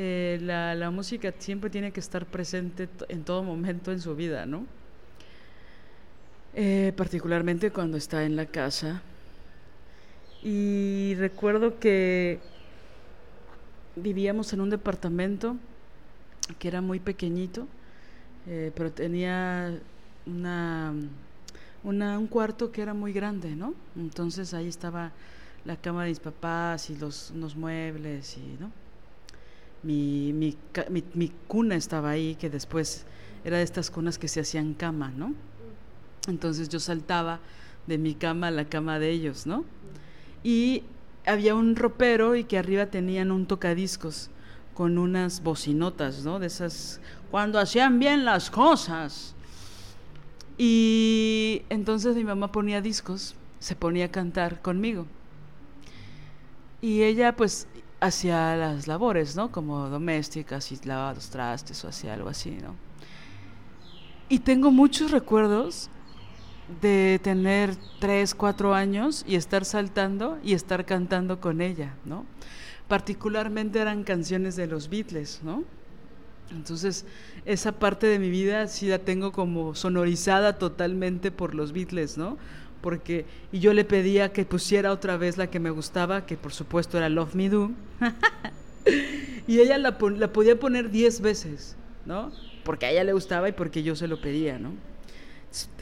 eh, la, música siempre tiene que estar presente en todo momento en su vida, ¿no? Eh, particularmente cuando está en la casa. Y recuerdo que vivíamos en un departamento que era muy pequeñito, eh, pero tenía una, una, un cuarto que era muy grande, ¿no? Entonces ahí estaba la cama de mis papás y los, los muebles y, ¿no? Mi, mi, cuna estaba ahí, que después era de estas cunas que se hacían cama, ¿no? Entonces yo saltaba de mi cama a la cama de ellos, ¿no? Y había un ropero y que arriba tenían un tocadiscos con unas bocinotas, ¿no? De esas, cuando hacían bien las cosas. Y entonces mi mamá ponía discos, se ponía a cantar conmigo. Y ella pues hacía las labores, ¿no? Como domésticas y los trastes o hacía algo así, ¿no? Y tengo muchos recuerdos de tener tres, cuatro años y estar saltando y estar cantando con ella, ¿no? Particularmente eran canciones de los Beatles, ¿no? Entonces, esa parte de mi vida sí la tengo como sonorizada totalmente por los Beatles, ¿no? Porque, y yo le pedía que pusiera otra vez la que me gustaba, que por supuesto era Love Me Do, y ella la, la podía poner diez veces, ¿no? Porque a ella le gustaba y porque yo se lo pedía, ¿no?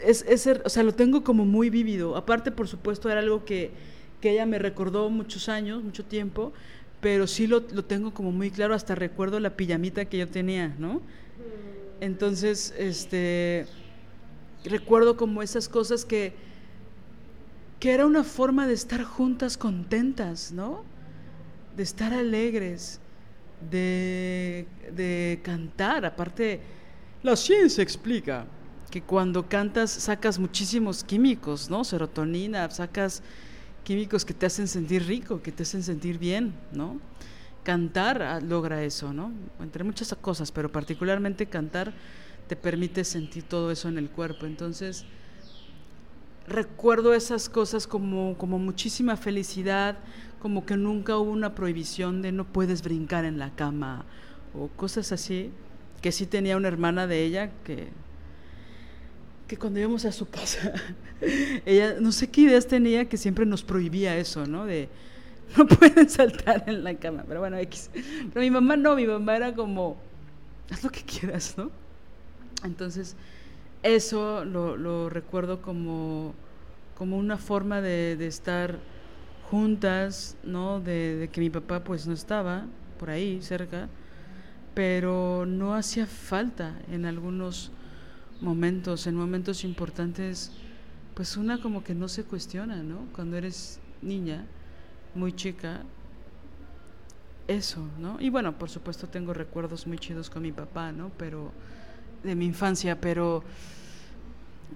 Es, es, o sea, lo tengo como muy vívido. Aparte, por supuesto, era algo que, que ella me recordó muchos años, mucho tiempo, pero sí lo, lo, tengo como muy claro, hasta recuerdo la pijamita que yo tenía, ¿no? Entonces, este, recuerdo como esas cosas que, que era una forma de estar juntas contentas, ¿no? De estar alegres, de, de cantar. Aparte, la ciencia explica que cuando cantas sacas muchísimos químicos, ¿no? Serotonina, sacas químicos que te hacen sentir rico, que te hacen sentir bien, ¿no? Cantar ah, logra eso, ¿no? Entre muchas cosas, pero particularmente cantar te permite sentir todo eso en el cuerpo. Entonces, recuerdo esas cosas como, como muchísima felicidad, como que nunca hubo una prohibición de no puedes brincar en la cama o cosas así, que sí tenía una hermana de ella que que cuando íbamos a su casa, ella no sé qué ideas tenía que siempre nos prohibía eso, ¿no? De no pueden saltar en la cama, pero bueno, X. Pero mi mamá no, mi mamá era como, haz lo que quieras, ¿no? Entonces, eso lo, recuerdo como, como una forma de, de estar juntas, ¿no? De, de que mi papá pues no estaba por ahí cerca, pero no hacía falta en algunos momentos, en momentos importantes, pues una como que no se cuestiona, ¿no? Cuando eres niña, muy chica, eso, ¿no? Y bueno, por supuesto tengo recuerdos muy chidos con mi papá, ¿no? Pero de mi infancia, pero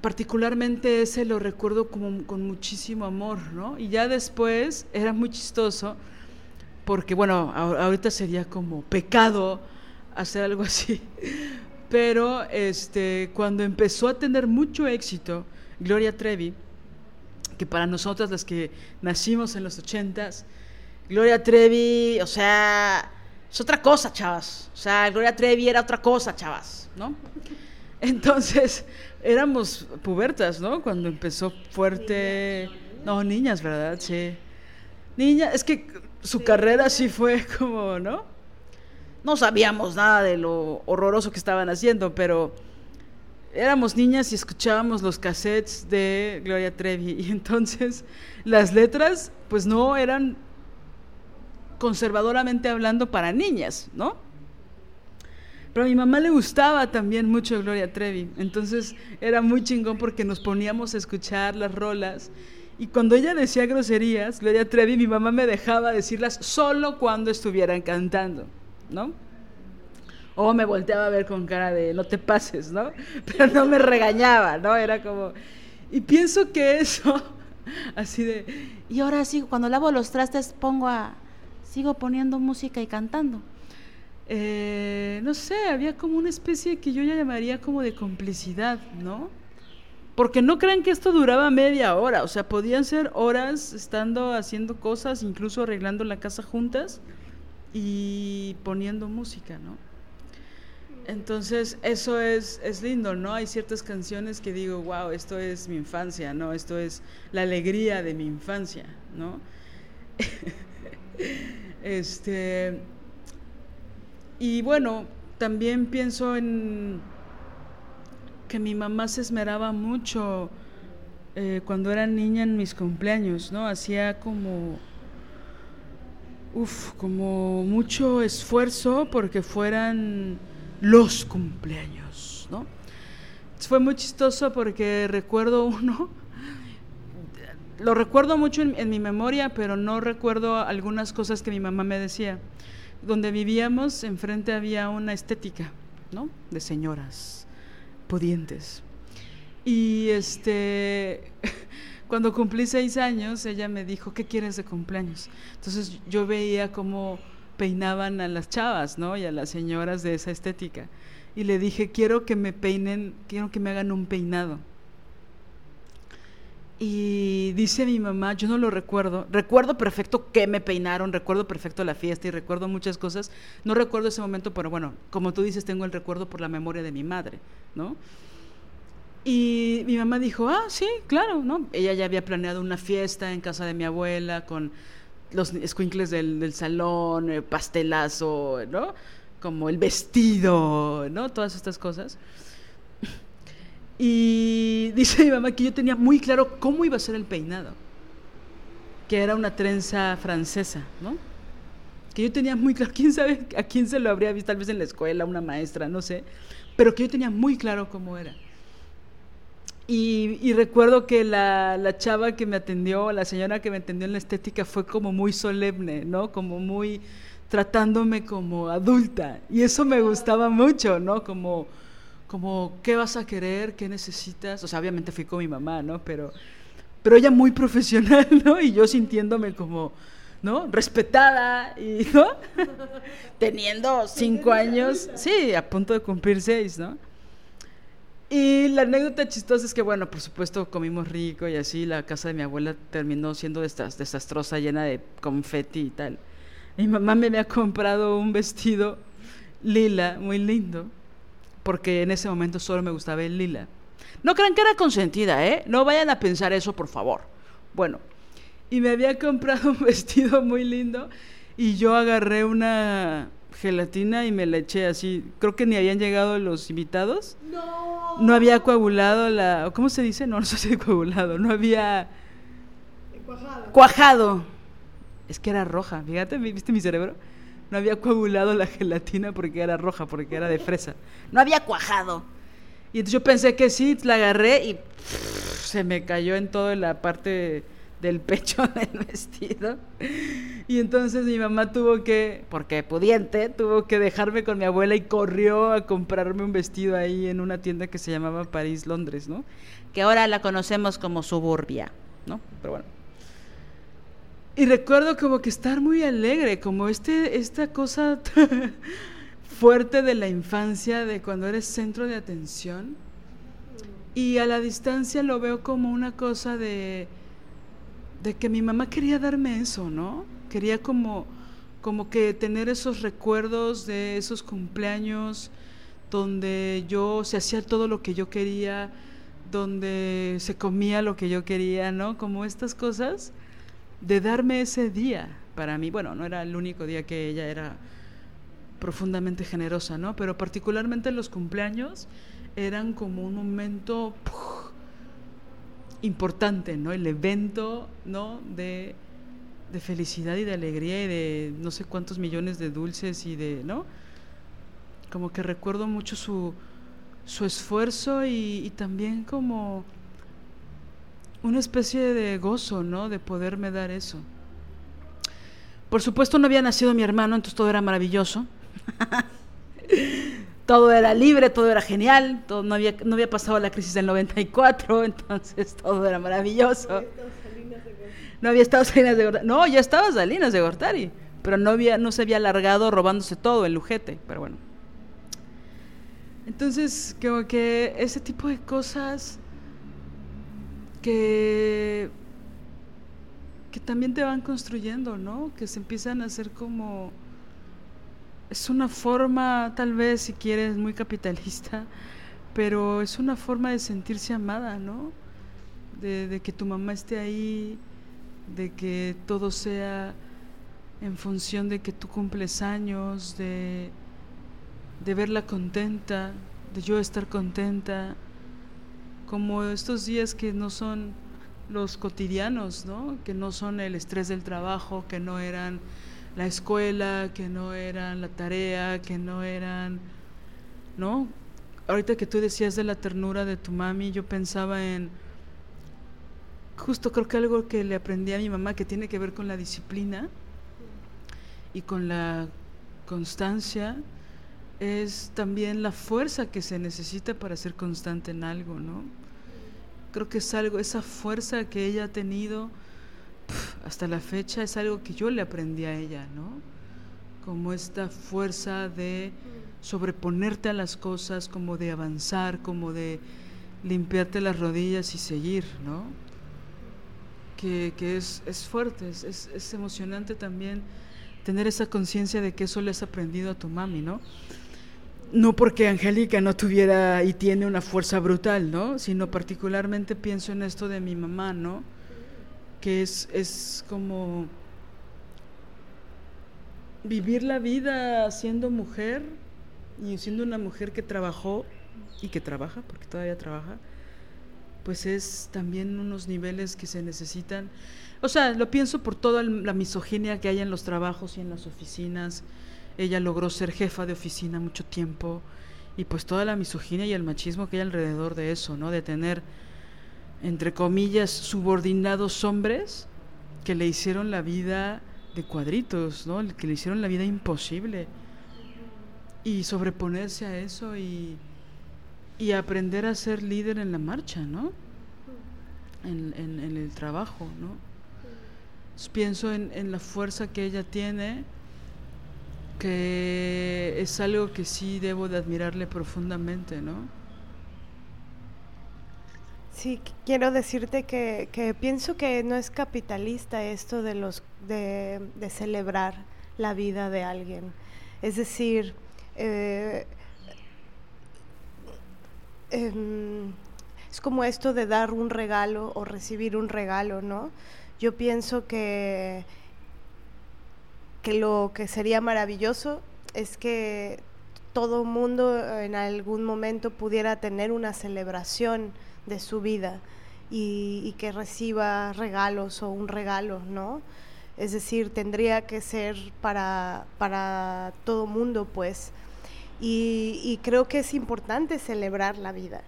particularmente ese lo recuerdo como con muchísimo amor, ¿no? Y ya después era muy chistoso porque bueno, ahorita sería como pecado hacer algo así, pero este, cuando empezó a tener mucho éxito, Gloria Trevi, que para nosotras las que nacimos en los ochentas, Gloria Trevi, o sea, es otra cosa, chavas. O sea, Gloria Trevi era otra cosa, chavas, ¿no? Entonces, éramos pubertas, ¿no? Cuando empezó fuerte... No, niñas, ¿verdad? Sí. Niña, es que su carrera sí fue como, ¿no? no sabíamos nada de lo horroroso que estaban haciendo, pero éramos niñas y escuchábamos los cassettes de Gloria Trevi y entonces las letras pues no eran conservadoramente hablando para niñas, ¿no? Pero a mi mamá le gustaba también mucho Gloria Trevi, entonces era muy chingón porque nos poníamos a escuchar las rolas y cuando ella decía groserías, Gloria Trevi, mi mamá me dejaba decirlas solo cuando estuvieran cantando. ¿no? O me volteaba a ver con cara de no te pases, ¿no? Pero no me regañaba, ¿no? Era como... Y pienso que eso, así de... Y ahora sí, cuando lavo los trastes pongo a... Sigo poniendo música y cantando. Eh, no sé, había como una especie que yo ya llamaría como de complicidad, ¿no? Porque no crean que esto duraba media hora, o sea, podían ser horas estando haciendo cosas, incluso arreglando la casa juntas y poniendo música, ¿no? Entonces, eso es, es lindo, ¿no? Hay ciertas canciones que digo, wow, esto es mi infancia, ¿no? Esto es la alegría de mi infancia, ¿no? este. Y bueno, también pienso en que mi mamá se esmeraba mucho eh, cuando era niña en mis cumpleaños, ¿no? Hacía como uf, como mucho esfuerzo porque fueran los cumpleaños, ¿no? Fue muy chistoso porque recuerdo uno, lo recuerdo mucho en, mi memoria, pero no recuerdo algunas cosas que mi mamá me decía. Donde vivíamos, enfrente había una estética, ¿no? De señoras pudientes. Y este, cuando cumplí seis años, ella me dijo, ¿qué quieres de cumpleaños? Entonces yo veía cómo peinaban a las chavas, ¿no? Y a las señoras de esa estética. Y le dije, quiero que me peinen, quiero que me hagan un peinado. Y dice mi mamá, yo no lo recuerdo, recuerdo perfecto que me peinaron, recuerdo perfecto la fiesta y recuerdo muchas cosas. No recuerdo ese momento, pero bueno, como tú dices, tengo el recuerdo por la memoria de mi madre, ¿no? Y mi mamá dijo, ah, sí, claro, ¿no? Ella ya había planeado una fiesta en casa de mi abuela con los squinkles del, del salón, el pastelazo, ¿no? Como el vestido, ¿no? Todas estas cosas. Y dice mi mamá que yo tenía muy claro cómo iba a ser el peinado, que era una trenza francesa, ¿no? Que yo tenía muy claro, quién sabe a quién se lo habría visto, tal vez en la escuela, una maestra, no sé, pero que yo tenía muy claro cómo era. Y, recuerdo que la, la, chava que me atendió, la señora que me atendió en la estética fue como muy solemne, ¿no? Como muy tratándome como adulta. Y eso me gustaba mucho, ¿no? Como como, ¿qué vas a querer? ¿Qué necesitas? O sea, obviamente fui con mi mamá, ¿no? Pero, pero ella muy profesional, ¿no? Y yo sintiéndome como, ¿no? Respetada y, ¿no? Teniendo cinco años, sí, a punto de cumplir seis, ¿no? Y la anécdota chistosa es que, bueno, por supuesto comimos rico y así, la casa de mi abuela terminó siendo desastrosa, llena de confeti y tal. Mi mamá me había comprado un vestido lila, muy lindo, porque en ese momento solo me gustaba el lila. No crean que era consentida, ¿eh? No vayan a pensar eso, por favor. Bueno, y me había comprado un vestido muy lindo y yo agarré una gelatina y me la eché así. Creo que ni habían llegado los invitados. No. No había coagulado la... ¿Cómo se dice? No, no sé si coagulado. No había... Cuajado. Cuajado. Es que era roja. Fíjate, ¿viste mi cerebro? No había coagulado la gelatina porque era roja, porque era de fresa. No había cuajado. Y entonces yo pensé que sí, la agarré y se me cayó en toda la parte del pecho del vestido. Y entonces mi mamá tuvo que, porque pudiente, tuvo que dejarme con mi abuela y corrió a comprarme un vestido ahí en una tienda que se llamaba París, Londres, ¿no? Que ahora la conocemos como Suburbia, ¿no? Pero bueno. Y recuerdo como que estar muy alegre, como este, esta cosa fuerte de la infancia, de cuando eres centro de atención. Y a la distancia lo veo como una cosa de, de que mi mamá quería darme eso, ¿no? Quería como, como que tener esos recuerdos de esos cumpleaños donde yo se hacía todo lo que yo quería, donde se comía lo que yo quería, ¿no? Como estas cosas de darme ese día para mí. Bueno, no era el único día que ella era profundamente generosa, ¿no? Pero particularmente los cumpleaños eran como un momento importante, ¿no? El evento, ¿no? De, de, felicidad y de alegría y de no sé cuántos millones de dulces y de, ¿no? Como que recuerdo mucho su, su esfuerzo y, y también como una especie de gozo, ¿no? De poderme dar eso. Por supuesto no había nacido mi hermano, entonces todo era maravilloso. todo era libre, todo era genial, todo, no, había, no había pasado la crisis del 94, entonces todo era maravilloso. No había estado Salinas de Gortari. No, ya estaba Salinas de Gortari, pero no, había, no se había alargado robándose todo el lujete, pero bueno. Entonces, como que ese tipo de cosas que, que también te van construyendo, ¿no? Que se empiezan a hacer como... Es una forma, tal vez, si quieres, muy capitalista, pero es una forma de sentirse amada, ¿no? De, que tu mamá esté ahí, de que todo sea en función de que tú cumples años, de, de verla contenta, de yo estar contenta como estos días que no son los cotidianos, ¿no? Que no son el estrés del trabajo, que no eran la escuela, que no eran la tarea, que no eran, ¿no? Ahorita que tú decías de la ternura de tu mami, yo pensaba en justo creo que algo que le aprendí a mi mamá que tiene que ver con la disciplina y con la constancia es también la fuerza que se necesita para ser constante en algo, ¿no? Creo que es algo, esa fuerza que ella ha tenido hasta la fecha es algo que yo le aprendí a ella, ¿no? Como esta fuerza de sobreponerte a las cosas, como de avanzar, como de limpiarte las rodillas y seguir, ¿no? Que, es, es, fuerte, es, es, emocionante también tener esa conciencia de que eso le has aprendido a tu mami, ¿no? No porque Angélica no tuviera y tiene una fuerza brutal, ¿no? Sino particularmente pienso en esto de mi mamá, ¿no? Que es, es como vivir la vida siendo mujer y siendo una mujer que trabajó y que trabaja, porque todavía trabaja, pues es también unos niveles que se necesitan. O sea, lo pienso por toda la misoginia que hay en los trabajos y en las oficinas. Ella logró ser jefa de oficina mucho tiempo y pues toda la misoginia y el machismo que hay alrededor de eso, ¿no? De tener, entre comillas, subordinados hombres que le hicieron la vida de cuadritos, ¿no? Que le hicieron la vida imposible. Y sobreponerse a eso y y aprender a ser líder en la marcha, ¿no? En, el trabajo, ¿no? pienso en, en, la fuerza que ella tiene, que es algo que sí debo de admirarle profundamente, ¿no? Sí, quiero decirte que, que pienso que no es capitalista esto de los de, de celebrar la vida de alguien. Es decir, eh, Em, es como esto de dar un regalo o recibir un regalo, ¿no? Yo pienso que, que lo que sería maravilloso es que todo mundo en algún momento pudiera tener una celebración de su vida y, que reciba regalos o un regalo, ¿no? Es decir, tendría que ser para, para todo mundo, pues. Y, creo que es importante celebrar la vida.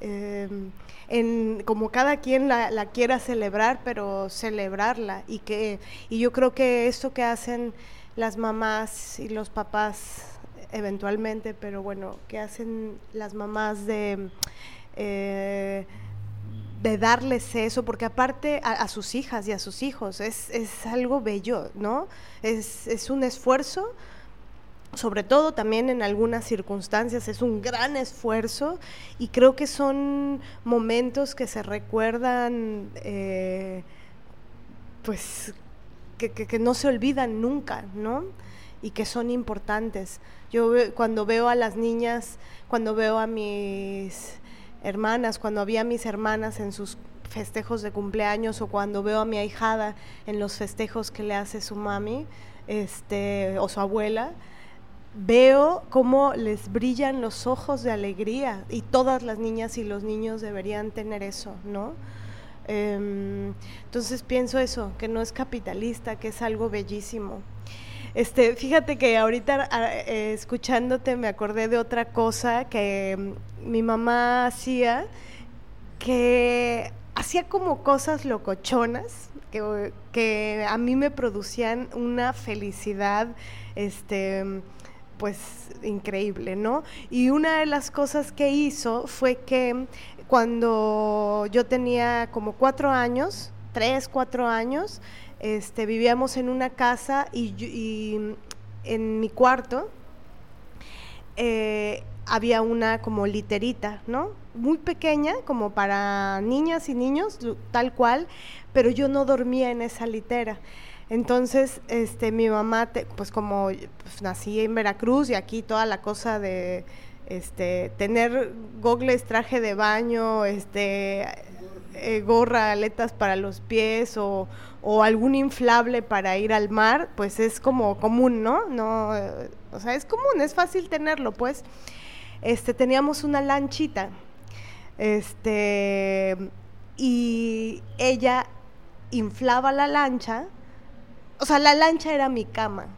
Em, en, como cada quien la, quiera celebrar, pero celebrarla. Y, que, y yo creo que esto que hacen las mamás y los papás eventualmente, pero bueno, que hacen las mamás de, eh, de darles eso, porque aparte a, sus hijas y a sus hijos es, es algo bello, ¿no? Es, es un esfuerzo sobre todo también en algunas circunstancias es un gran esfuerzo y creo que son momentos que se recuerdan eh, pues que, no se olvidan nunca, ¿no? Y que son importantes. Yo cuando veo a las niñas, cuando veo a mis hermanas, cuando había mis hermanas en sus festejos de cumpleaños o cuando veo a mi ahijada en los festejos que le hace su mami este, o su abuela, veo cómo les brillan los ojos de alegría y todas las niñas y los niños deberían tener eso, ¿no? Em, entonces pienso eso, que no es capitalista, que es algo bellísimo. Este, fíjate que ahorita eh, escuchándote me acordé de otra cosa que mm, mi mamá hacía, que hacía como cosas locochonas, que, que a mí me producían una felicidad, este pues increíble, ¿no? Y una de las cosas que hizo fue que cuando yo tenía como cuatro años, tres, cuatro años, este, vivíamos en una casa y, en mi cuarto eh, había una como literita, ¿no? Muy pequeña, como para niñas y niños, tal cual, pero yo no dormía en esa litera. Entonces, este, mi mamá, pues como pues, nací en Veracruz y aquí toda la cosa de este, tener gogles, traje de baño, este, eh, gorra, aletas para los pies o, o, algún inflable para ir al mar, pues es como común, ¿no? no o sea, es común, es fácil tenerlo, pues. Este, teníamos una lanchita, este, y ella inflaba la lancha o sea, la lancha era mi cama.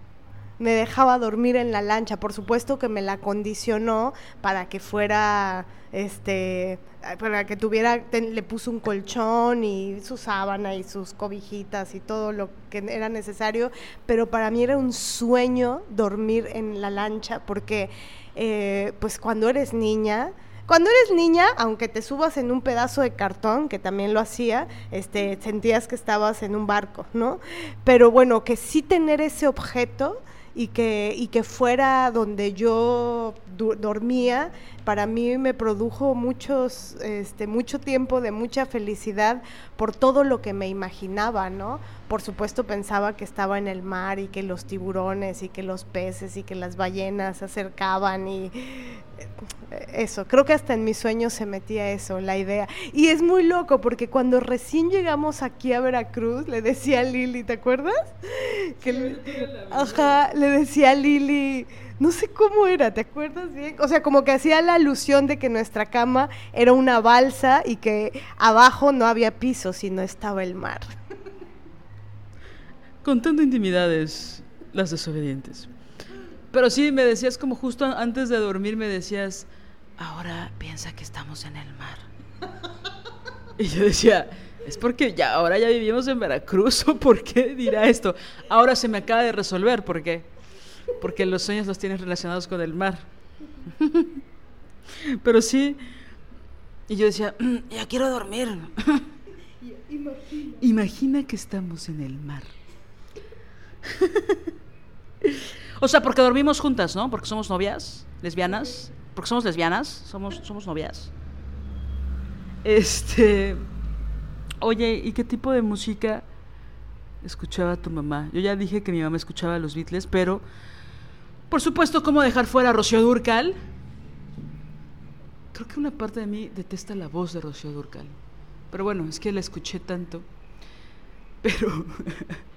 me dejaba dormir en la lancha. Por supuesto que me la condicionó para que fuera, este, para que tuviera, le puso un colchón y su sábana y sus cobijitas y todo lo que era necesario, pero para mí era un sueño dormir en la lancha porque, eh, pues cuando eres niña, cuando eres niña, aunque te subas en un pedazo de cartón, que también lo hacía, este, sentías que estabas en un barco, ¿no? Pero bueno, que sí tener ese objeto y que, y que fuera donde yo dormía, para mí me produjo muchos, este, mucho tiempo de mucha felicidad por todo lo que me imaginaba, ¿no? Por supuesto pensaba que estaba en el mar y que los tiburones y que los peces y que las ballenas se acercaban y eso, creo que hasta en mis sueños se metía eso, la idea. Y es muy loco porque cuando recién llegamos aquí a Veracruz, le decía a Lili, ¿te acuerdas? Que le, ajá, le decía a Lili, no sé cómo era, ¿te acuerdas bien? O sea, como que hacía la alusión de que nuestra cama era una balsa y que abajo no había piso, sino estaba el mar. Contando intimidades, las desobedientes. Pero sí, me decías como justo antes de dormir, me decías, ahora piensa que estamos en el mar. Y yo decía, es porque ya ahora ya vivimos en Veracruz o por qué dirá esto. Ahora se me acaba de resolver, ¿por qué? Porque los sueños los tienes relacionados con el mar. Pero sí, y yo decía, mm, ya quiero dormir. Imagina. Imagina que estamos en el mar. O sea, porque dormimos juntas, ¿no? Porque somos novias, lesbianas. Porque somos lesbianas, somos, somos novias. Este. Oye, ¿y qué tipo de música escuchaba tu mamá? Yo ya dije que mi mamá escuchaba los Beatles, pero. Por supuesto, ¿cómo dejar fuera a Rocío Durcal? Creo que una parte de mí detesta la voz de Rocío Durcal. Pero bueno, es que la escuché tanto. Pero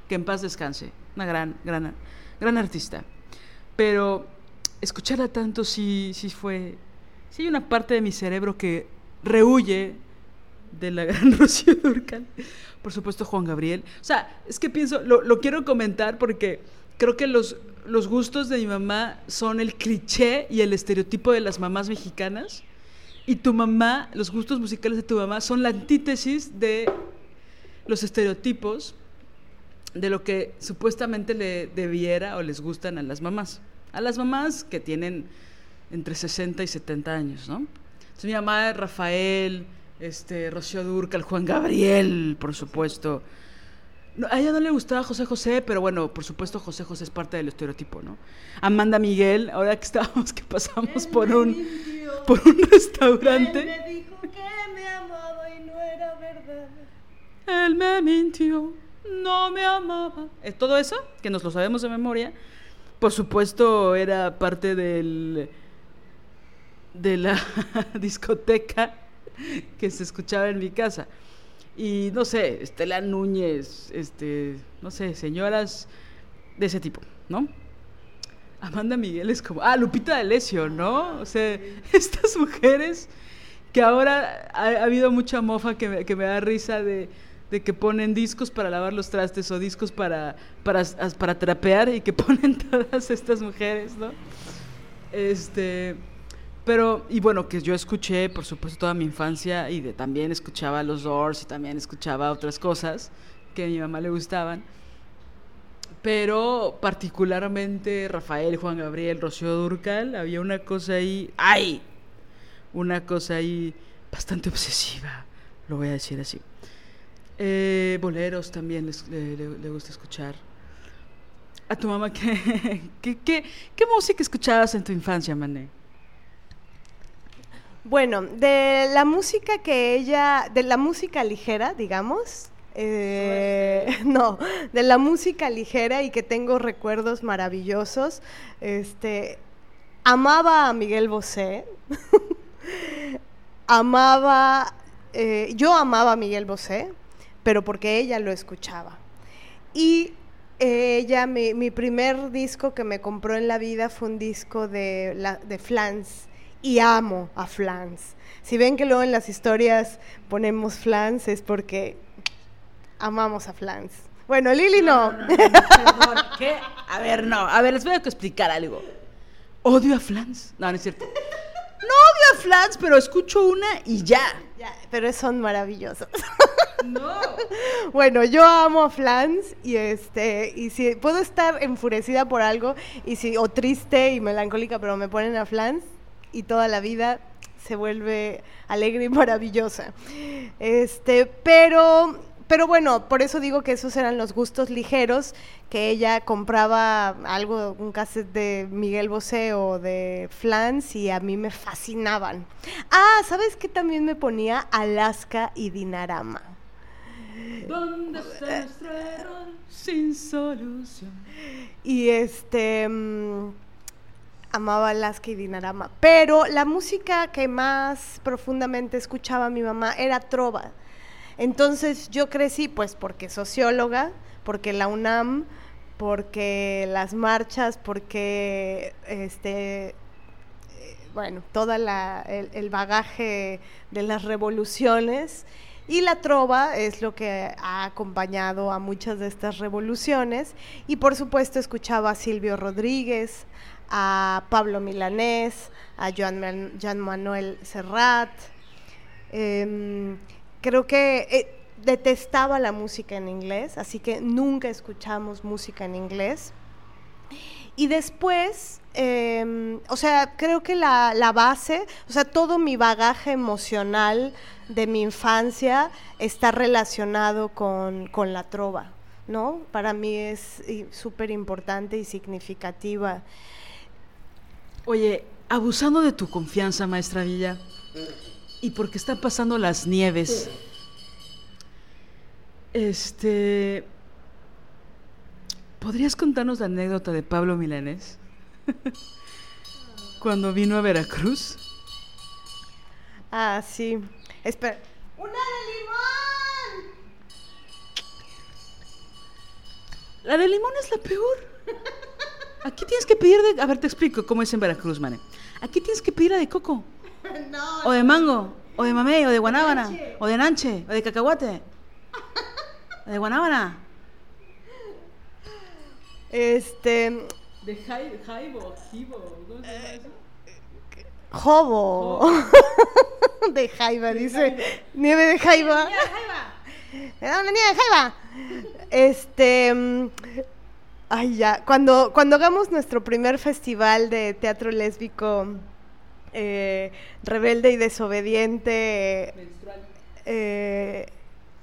que en paz descanse. Una gran, gran, gran artista. Pero escucharla tanto sí, fue... Sí hay una parte de mi cerebro que rehuye de la gran Rocío Durcal. Por supuesto, Juan Gabriel. O sea, es que pienso, lo, quiero comentar porque creo que los, los gustos de mi mamá son el cliché y el estereotipo de las mamás mexicanas. Y tu mamá, los gustos musicales de tu mamá son la antítesis de los estereotipos de lo que supuestamente le debiera o les gustan a las mamás. A las mamás que tienen entre 60 y 70 años, ¿no? Entonces, mi mamá es Rafael, este, Rocío Durcal, Juan Gabriel, por supuesto. a ella no le gustaba José José, pero bueno, por supuesto José José es parte del estereotipo, ¿no? Amanda Miguel, ahora que estábamos, que pasamos por un, por un restaurante. Él me dijo que me amaba y no era verdad. Él me mintió no me amaba. Todo eso, que nos lo sabemos de memoria, por supuesto era parte del de la discoteca que se escuchaba en mi casa. Y no sé, Estela Núñez, este, no sé, señoras de ese tipo, ¿no? Amanda Miguel es como, ah, Lupita D'Alessio, ¿no? O sea, estas mujeres que ahora ha, habido mucha mofa que que me da risa de de que ponen discos para lavar los trastes o discos para, para, para trapear y que ponen todas estas mujeres, ¿no? Este, pero, y bueno, que yo escuché, por supuesto, toda mi infancia y también escuchaba los Doors y también escuchaba otras cosas que a mi mamá le gustaban. Pero particularmente Rafael, Juan Gabriel, Rocío Durcal, había una cosa ahí, ¡ay! Una cosa ahí bastante obsesiva, lo voy a decir así. Eh, boleros también le, gusta escuchar. ¿A tu mamá qué, qué, qué, música escuchabas en tu infancia, Mané? Bueno, de la música que ella, de la música ligera, digamos, eh, no, de la música ligera y que tengo recuerdos maravillosos, este, amaba a Miguel Bosé, amaba, eh, yo amaba a Miguel Bosé, pero porque ella lo escuchaba. Y ella, mi, primer disco que me compró en la vida fue un disco de, la, de Flans y amo a Flans. Si ven que luego en las historias ponemos Flans es porque amamos a Flans. Bueno, Lili no. Perdón, ¿Qué? A ver, no. A ver, les voy a explicar algo. Odio a Flans. No, no es cierto. No odio a Flans, pero escucho una y ya. Ya, pero son maravillosos. No. Bueno, yo amo a Flans y este y si puedo estar enfurecida por algo y si o triste y melancólica, pero me ponen a Flans y toda la vida se vuelve alegre y maravillosa. Este, pero pero bueno, por eso digo que esos eran los gustos ligeros, que ella compraba algo, un cassette de Miguel Bosé o de Flans y a mí me fascinaban. Ah, ¿sabes qué también me ponía? Alaska y Dinarama. ¿Dónde error sin solución? Y este mm, amaba Alaska y Dinarama. Pero la música que más profundamente escuchaba mi mamá era trova. Entonces yo crecí, pues, porque socióloga, porque la UNAM, porque las marchas, porque este eh, bueno, todo el, el bagaje de las revoluciones. Y la trova es lo que ha acompañado a muchas de estas revoluciones. Y por supuesto escuchaba a Silvio Rodríguez, a Pablo Milanés, a Joan, Man- Joan Manuel Serrat. Em, creo que eh, detestaba la música en inglés, así que nunca escuchamos música en inglés. Y después, eh, o sea, creo que la, la base, o sea, todo mi bagaje emocional de mi infancia está relacionado con, con la trova, ¿no? Para mí es súper importante y significativa. Oye, abusando de tu confianza, maestra Villa, y porque están pasando las nieves, este. ¿Podrías contarnos la anécdota de Pablo Milanés? Cuando vino a Veracruz. Ah, sí. Espera. ¡Una de limón! La de limón es la peor. Aquí tienes que pedir de. A ver, te explico cómo es en Veracruz, mane. Aquí tienes que pedir la de coco. No, O de mango. O de mamey. O de guanábana. O de nanche. O de cacahuate. O de guanábana. Este. De jaibo, jibo. Jobo. de jaiba, dice. Nieve de jaiba. Me da una nieve de jaiba. Este. mm, Ay, ya. Cuando, cuando hagamos nuestro primer festival de teatro lésbico eh, rebelde y desobediente eh,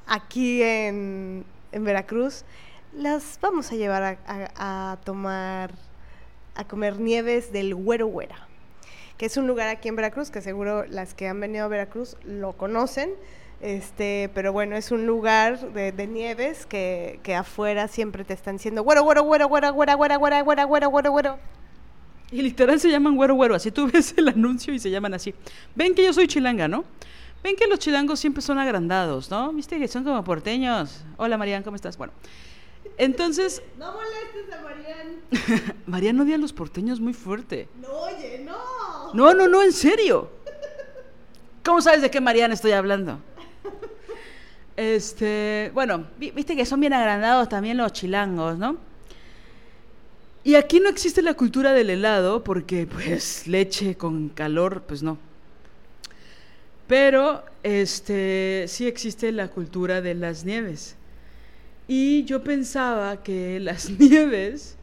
aquí en, en Veracruz, las vamos a llevar a, tomar, a comer nieves del Güero Güera, que es un lugar aquí en Veracruz, que seguro las que han venido a Veracruz lo conocen. Este, pero bueno, es un lugar de, de nieves que, que afuera siempre te están diciendo güero, güero, güero, güero, güero, güero, güero, güero, güero, güero, güero. Y literal se llaman güero güero. Así tú ves el anuncio y se llaman así. Ven que yo soy chilanga, ¿no? Ven que los chilangos siempre son agrandados, ¿no? Viste que son como porteños. Hola, Marian, ¿cómo estás? Bueno. Entonces, No molestes a Marian. Marian odia a los porteños muy fuerte. No, oye, no. No, no, no, en serio. ¿Cómo sabes de qué Mariana estoy hablando? Este, bueno, vi- viste que son bien agrandados también los chilangos, ¿no? Y aquí no existe la cultura del helado porque pues leche con calor, pues no. Pero este sí existe la cultura de las nieves. Y yo pensaba que las nieves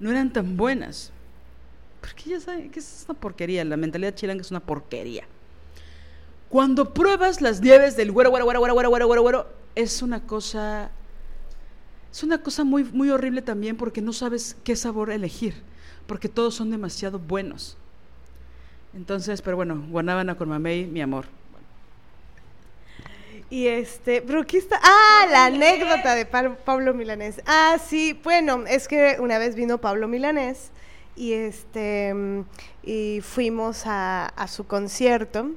no eran tan buenas. Porque ya saben que es una porquería, la mentalidad chilanga es una porquería. Cuando pruebas las nieves del güero, güero, güero, güero, güero, güero, güero, es una cosa es una cosa muy, muy horrible también porque no sabes qué sabor elegir. Porque todos son demasiado buenos. Entonces, pero bueno, guanábana con mamey, mi amor. Y este, pero aquí está. Ah, la anécdota de Pa- Pablo Milanés. Ah, sí, bueno, es que una vez vino Pablo Milanés y este y fuimos a su concierto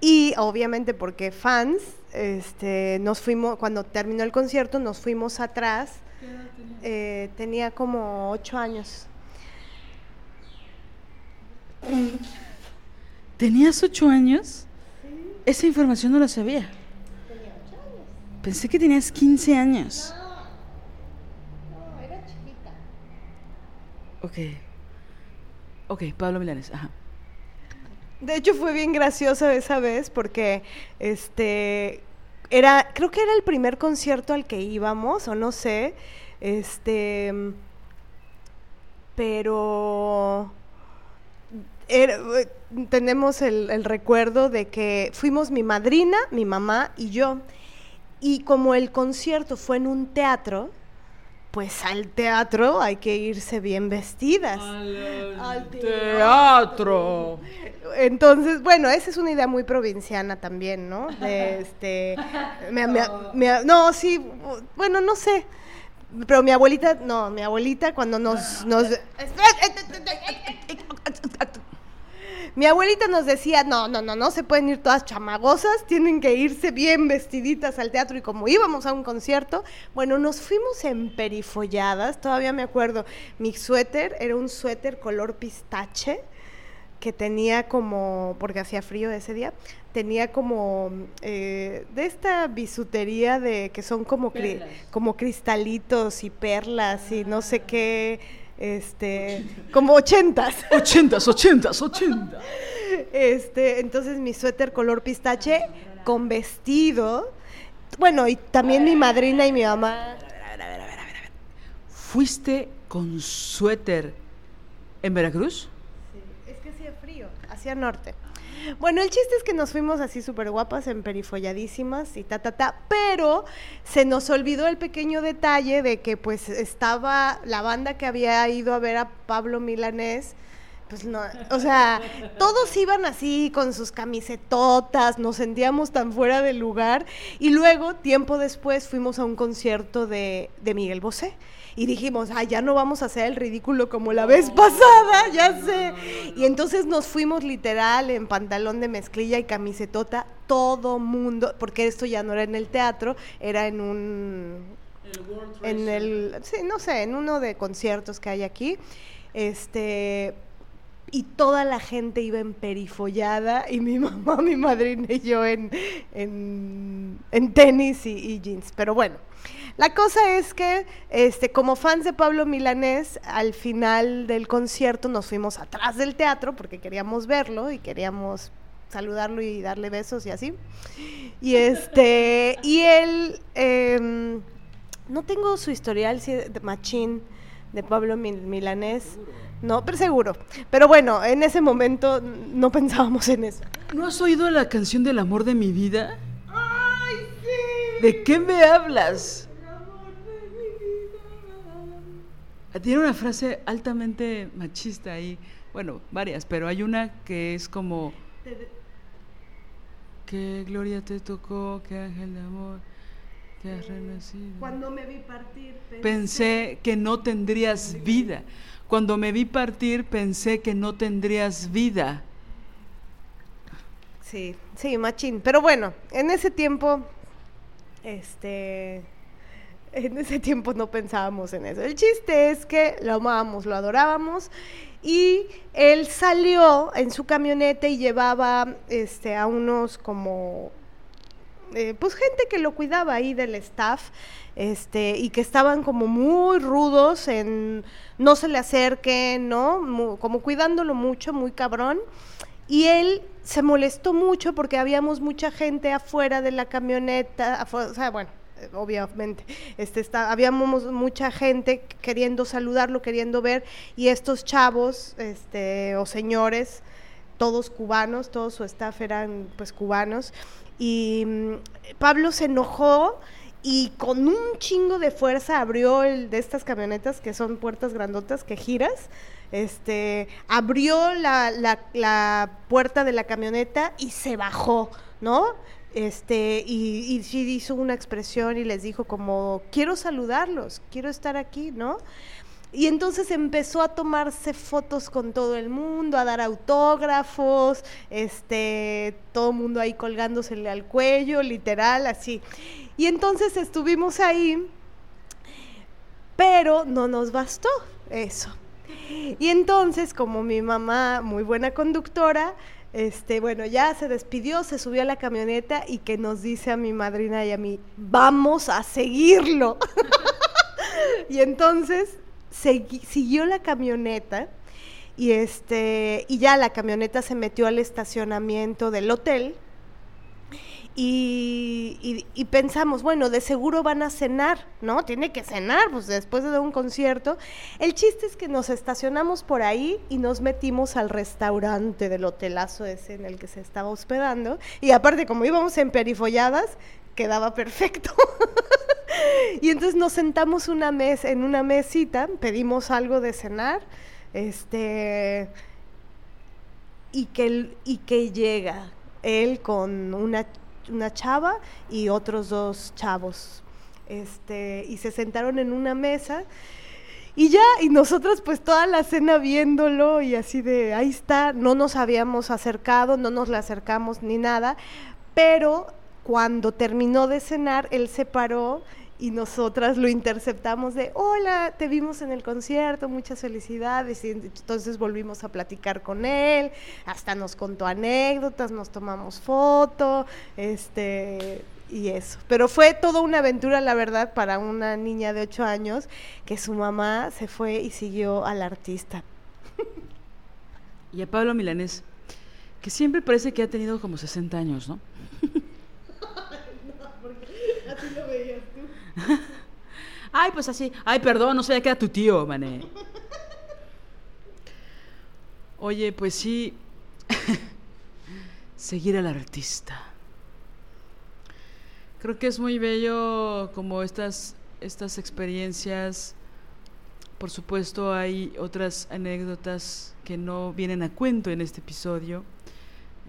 y obviamente porque fans, este, nos fuimos, cuando terminó el concierto, nos fuimos atrás. Tenía? Eh, tenía como ocho años. ¿Tenías ocho años? Sí. Esa información no la sabía. Tenía ocho años. Pensé que tenías 15 años. No, no era chiquita. Ok. Ok, Pablo Milanes, ajá. De hecho fue bien gracioso esa vez porque este era creo que era el primer concierto al que íbamos o no sé, este pero tenemos el, recuerdo de que fuimos mi madrina, mi mamá y yo. Y como el concierto fue en un teatro, pues al teatro hay que irse bien vestidas. Al, teatro. Entonces, bueno, esa es una idea muy provinciana también, ¿no? De este, no, sí, bueno, no sé. Pero mi abuelita, no, mi abuelita cuando nos, nos mi abuelita nos decía, no, no, no, no se pueden ir todas chamagosas, tienen que irse bien vestiditas al teatro y como íbamos a un concierto, bueno, nos fuimos en perifolladas, todavía me acuerdo, mi suéter era un suéter color pistache que tenía como, porque hacía frío ese día, tenía como eh, de esta bisutería de que son como, como cristalitos y perlas y no sé qué este, como ochentas. Ochentas, ochentas, ochentas. Este, entonces mi suéter color pistache con vestido. Bueno, y también mi madrina y mi mamá. ¿Fuiste con suéter en Veracruz? Sí, es que hacía frío, hacía norte. Bueno, el chiste es que nos fuimos así súper guapas, emperifolladísimas y ta, ta, ta, pero se nos olvidó el pequeño detalle de que pues estaba la banda que había ido a ver a Pablo Milanés, pues no, o sea, todos iban así con sus camisetotas, nos sentíamos tan fuera del lugar y luego, tiempo después, fuimos a un concierto de, de Miguel Bosé y dijimos, ay, ya no vamos a hacer el ridículo como la vez pasada, ya sé. Y entonces nos fuimos literal en pantalón de mezclilla y camisetota, todo mundo, porque esto ya no era en el teatro, era en un... en el, sí, no sé, en uno de conciertos que hay aquí. Este, y toda la gente iba en perifollada y mi mamá, mi madrina y yo en, en, tenis y, jeans. Pero bueno, la cosa es que este, como fans de Pablo Milanés, al final del concierto nos fuimos atrás del teatro porque queríamos verlo y queríamos saludarlo y darle besos y así. Y este, y él, em, no tengo su historial de machín de Pablo Milanés. No, pero seguro. Pero bueno, en ese momento no pensábamos en eso. ¿No has oído la canción del amor de mi vida? ¡Ay, sí! ¿De qué me hablas? Tiene una frase altamente machista ahí, bueno, varias, pero hay una que es como... ¿Qué gloria te tocó? ¿Qué ángel de amor? ¿Qué has renacido? Cuando me vi partir, pensé, pensé que no tendrías vida. Cuando me vi partir, pensé que no tendrías vida. Sí, sí, machín. Pero bueno, en ese tiempo, este, en ese tiempo no pensábamos en eso. El chiste es que lo amábamos, lo adorábamos y él salió en su camioneta y llevaba este, a unos como eh, pues gente que lo cuidaba ahí del staff este y que estaban como muy rudos en no se le acerquen no como cuidándolo mucho muy cabrón y él se molestó mucho porque habíamos mucha gente afuera de la camioneta o sea bueno obviamente, este, está, mucha gente queriendo saludarlo, queriendo ver, y estos chavos, este, o señores, todos cubanos, todo su staff eran pues cubanos, y mm, Pablo se enojó y con un chingo de fuerza abrió el de estas camionetas que son puertas grandotas que giras, este, abrió la, la puerta de la camioneta y se bajó, ¿no? Este, y, sí hizo una expresión y les dijo como, quiero saludarlos, quiero estar aquí, ¿no? Y entonces empezó a tomarse fotos con todo el mundo, a dar autógrafos, este, todo el mundo ahí colgándosele al cuello, literal, así. Y entonces estuvimos ahí, pero no nos bastó eso. Y entonces, como mi mamá, muy buena conductora, este, bueno, ya se despidió, se subió a la camioneta y que nos dice a mi madrina y a mí, vamos a seguirlo. y entonces siguió la camioneta y este y ya la camioneta se metió al estacionamiento del hotel y, pensamos, bueno, de seguro van a cenar, ¿no? Tiene que cenar, pues después de un concierto. El chiste es que nos estacionamos por ahí y nos metimos al restaurante del hotelazo ese en el que se estaba hospedando. Y aparte, como íbamos en perifolladas, quedaba perfecto. y entonces nos sentamos una mes, en una mesita, pedimos algo de cenar, este, y que, y que llega él con una una chava y otros dos chavos. Este, y se sentaron en una mesa y ya, y nosotros pues toda la cena viéndolo y así de, ahí está, no nos habíamos acercado, no nos le acercamos ni nada, pero cuando terminó de cenar, él se paró y nosotras lo interceptamos de, hola, te vimos en el concierto, muchas felicidades. Y entonces volvimos a platicar con él, hasta nos contó anécdotas, nos tomamos foto, este, y eso. Pero fue toda una aventura, la verdad, para una niña de 8 años, que su mamá se fue y siguió al artista. Y a Pablo Milanés, que siempre parece que ha tenido como 60 años, ¿no? así lo veías Ay, pues así. Ay, perdón, no sabía que era tu tío, mané. Oye, pues sí. Seguir al artista. Creo que es muy bello como estas, estas experiencias. Por supuesto, hay otras anécdotas que no vienen a cuento en este episodio,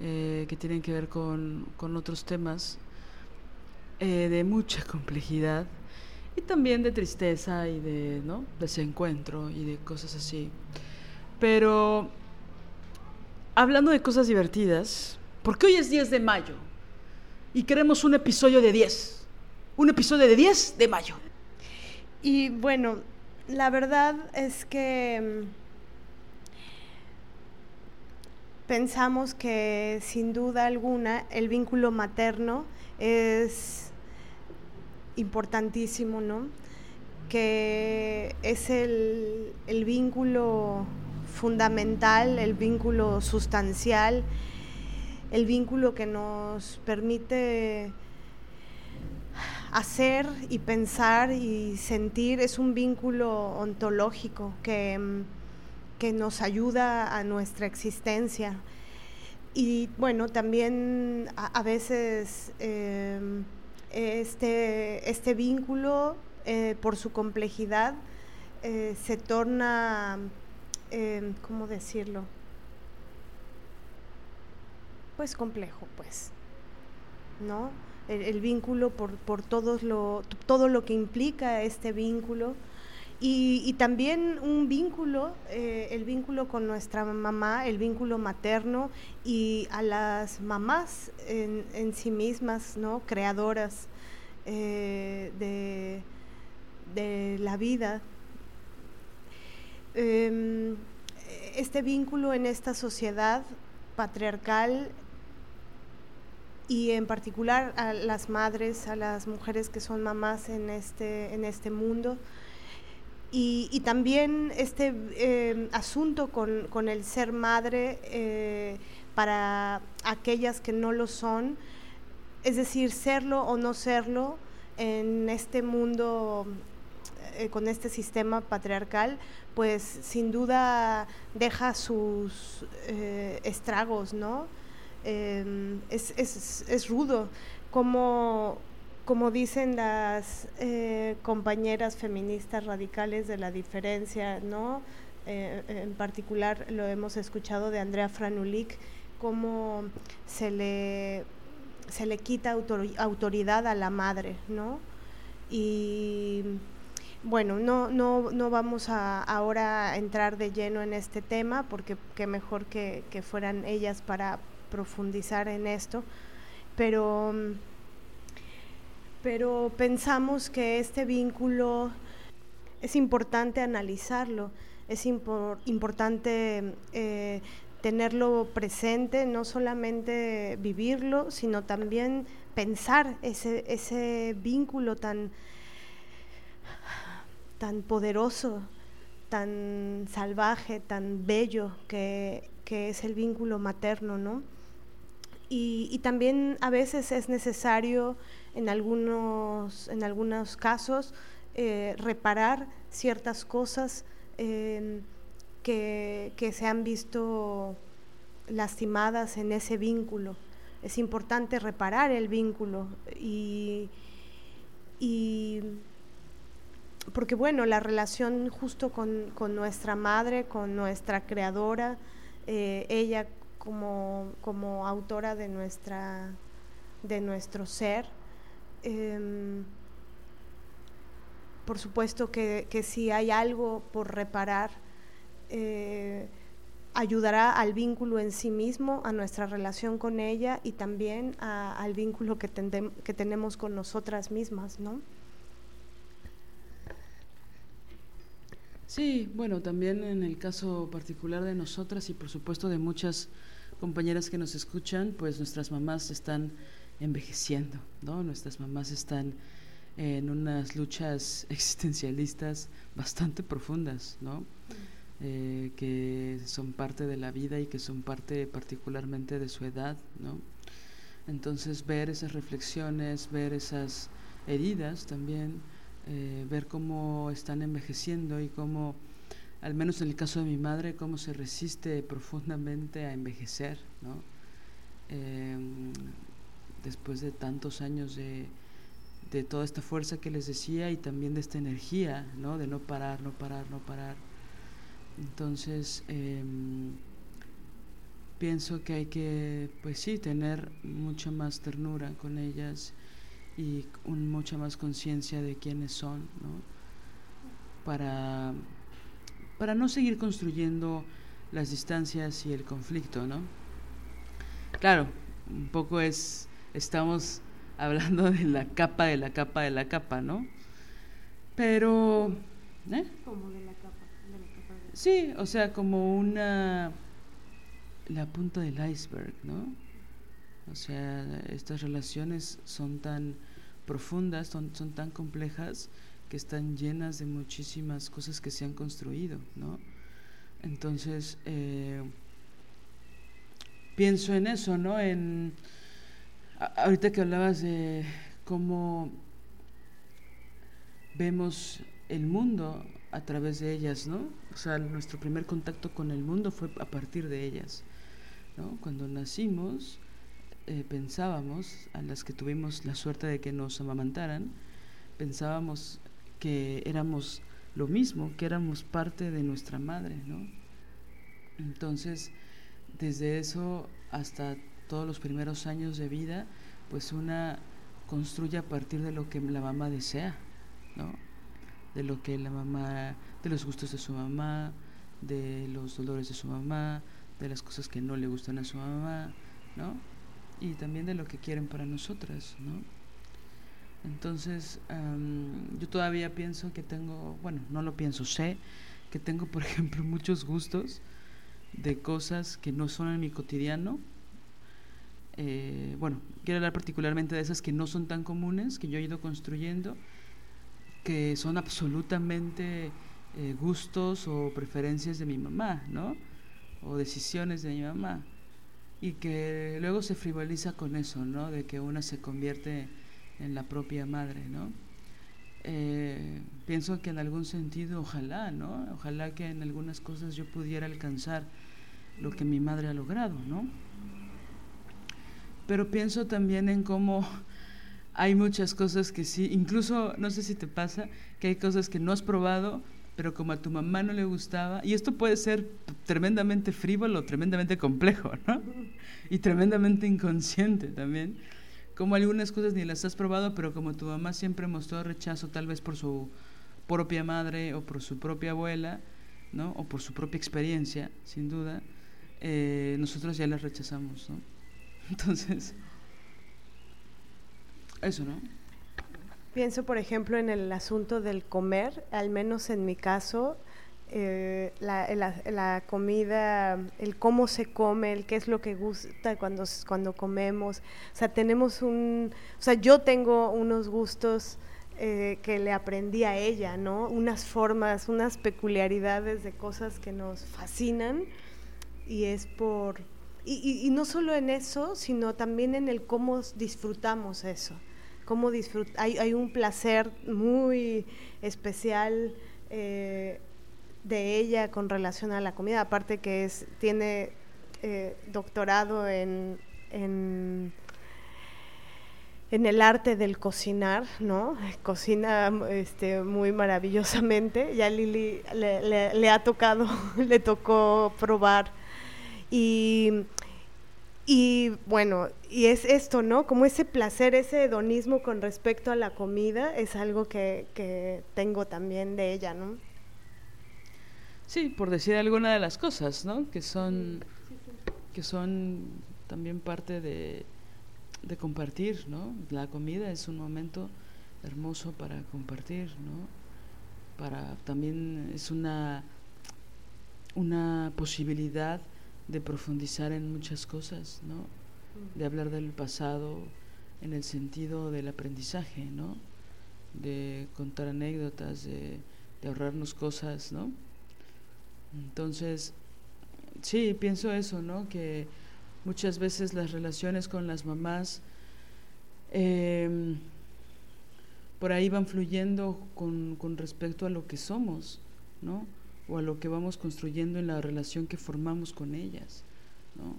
eh, que tienen que ver con, con otros temas eh, de mucha complejidad y también de tristeza y de ¿no? desencuentro y de cosas así. Pero hablando de cosas divertidas, porque hoy es 10 de mayo y queremos un episodio de 10, un episodio de 10 de mayo. Y bueno, la verdad es que mm, pensamos que sin duda alguna el vínculo materno es importantísimo, ¿no? Que es el, vínculo fundamental, el vínculo sustancial, el vínculo que nos permite hacer y pensar y sentir, es un vínculo ontológico que, que nos ayuda a nuestra existencia. Y bueno, también a, veces... Eh, este, este vínculo, eh, por su complejidad, eh, se torna, eh, ¿cómo decirlo? Pues complejo, pues, ¿no? El, vínculo por, por todos lo, todo lo que implica este vínculo. Y, también un vínculo, el vínculo con nuestra mamá, el vínculo materno y a las mamás en, en sí mismas, ¿no? Creadoras eh, de, de, la vida. Em, este vínculo en esta sociedad patriarcal y en particular a las madres, a las mujeres que son mamás en este, en este mundo. Y, también este em, asunto con, con, el ser madre eh, para aquellas que no lo son, es decir, serlo o no serlo en este mundo eh, con este sistema patriarcal, pues sin duda deja sus eh, estragos, ¿no? Em, es, rudo, como, como dicen las eh, compañeras feministas radicales de la diferencia, ¿no? en particular lo hemos escuchado de Andrea Franulik, cómo se le se le quita autoridad a la madre, ¿no? Y bueno, no, no, no vamos a ahora entrar de lleno en este tema, porque qué mejor que, fueran ellas para profundizar en esto, pero, pero pensamos que este vínculo es importante analizarlo, es importante eh, tenerlo presente, no solamente vivirlo, sino también pensar ese, vínculo tan, tan poderoso tan salvaje, tan bello que, es el vínculo materno, ¿no? Y, también a veces es necesario en algunos, en algunos casos eh, reparar ciertas cosas em, que, que, se han visto lastimadas en ese vínculo. Es importante reparar el vínculo y, y porque bueno, la relación justo con, nuestra madre, con nuestra creadora, eh, ella como, como, autora de, nuestra, de nuestro ser, em, por supuesto que, si hay algo por reparar, eh, ayudará al vínculo en sí mismo, a nuestra relación con ella y también al vínculo que, que tenemos con nosotras mismas, ¿no? Sí, bueno, también en el caso particular de nosotras y por supuesto de muchas compañeras que nos escuchan, pues nuestras mamás están envejeciendo, ¿no? Nuestras mamás están en unas luchas existencialistas bastante profundas, ¿no? Eh, que son parte de la vida y que son parte particularmente de su edad, ¿no? Entonces ver esas reflexiones, ver esas heridas también, eh, ver cómo están envejeciendo y cómo, al menos en el caso de mi madre, cómo se resiste profundamente a envejecer, ¿no? Em, después de tantos años de, de, toda esta fuerza que les decía y también de esta energía, ¿no? De no parar, no parar, no parar. Entonces, em, pienso que hay que, pues sí, tener mucha más ternura con ellas y mucha más conciencia de quiénes son, ¿no? Para, para no seguir construyendo las distancias y el conflicto, ¿no? Claro, un poco es, estamos hablando de la capa de la capa de la capa, ¿no? Pero... ¿eh? Como de la capa, de la capa Sí, o sea, como una... la punta del iceberg, ¿no? O sea, estas relaciones son tan profundas, son, son tan complejas que están llenas de muchísimas cosas que se han construido, ¿no? Entonces, eh, pienso en eso, ¿no? En, ahorita que hablabas de cómo vemos el mundo a través de ellas, ¿no? O sea, nuestro primer contacto con el mundo fue a partir de ellas, ¿no? Cuando nacimos, eh, pensábamos, a las que tuvimos la suerte de que nos amamantaran, pensábamos que éramos lo mismo, que éramos parte de nuestra madre, ¿no? Entonces, desde eso hasta todos los primeros años de vida, pues una construye a partir de lo que la mamá desea, ¿no? De lo que la mamá, de los gustos de su mamá, de los dolores de su mamá, de las cosas que no le gustan a su mamá, ¿no? y también de lo que quieren para nosotras, ¿no? Entonces, yo todavía pienso que tengo, bueno, no lo pienso, sé que tengo, por ejemplo, muchos gustos de cosas que no son en mi cotidiano. Eh, bueno, quiero hablar particularmente de esas que no son tan comunes, que yo he ido construyendo, que son absolutamente eh, gustos o preferencias de mi mamá, ¿no? O decisiones de mi mamá y que luego se frivoliza con eso, ¿no? De que una se convierte en la propia madre, ¿no? Eh, pienso que en algún sentido, ojalá, ¿no? Ojalá que en algunas cosas yo pudiera alcanzar lo que mi madre ha logrado, ¿no? Pero pienso también en cómo hay muchas cosas que sí, incluso, no sé si te pasa, que hay cosas que no has probado, pero como a tu mamá no le gustaba, y esto puede ser tremendamente frívolo, tremendamente complejo, ¿no? Y tremendamente inconsciente también, como algunas cosas ni las has probado, pero como tu mamá siempre mostró rechazo tal vez por su propia madre o por su propia abuela, ¿no? O por su propia experiencia, sin duda, eh, nosotros ya las rechazamos, ¿no? Entonces, eso, ¿no? Pienso, por ejemplo, en el asunto del comer, al menos en mi caso, eh, la, comida, el cómo se come, el qué es lo que gusta cuando, cuando comemos. O sea, tenemos un, o sea, yo tengo unos gustos eh, que le aprendí a ella, ¿no? Unas formas, unas peculiaridades de cosas que nos fascinan y es por... Y, no solo en eso, sino también en el cómo disfrutamos eso. Cómo hay, hay un placer muy especial eh, de ella con relación a la comida, aparte que es, tiene eh, doctorado en en el arte del cocinar, ¿no? Cocina este, muy maravillosamente. Ya Lili le, ha tocado, le tocó probar. Y, y, bueno, y es esto, ¿no? Como ese placer, ese hedonismo con respecto a la comida es algo que, que tengo también de ella, ¿no? Sí, por decir alguna de las cosas, ¿no? Que son, que son también parte de de compartir, ¿no? La comida es un momento hermoso para compartir, ¿no? Para también es una una posibilidad de profundizar en muchas cosas, ¿no? De hablar del pasado en el sentido del aprendizaje, ¿no? De contar anécdotas, de, de ahorrarnos cosas, ¿no? Entonces, sí, pienso eso, ¿no? Que muchas veces las relaciones con las mamás em, por ahí van fluyendo con, con, respecto a lo que somos, ¿no? O a lo que vamos construyendo en la relación que formamos con ellas, ¿no?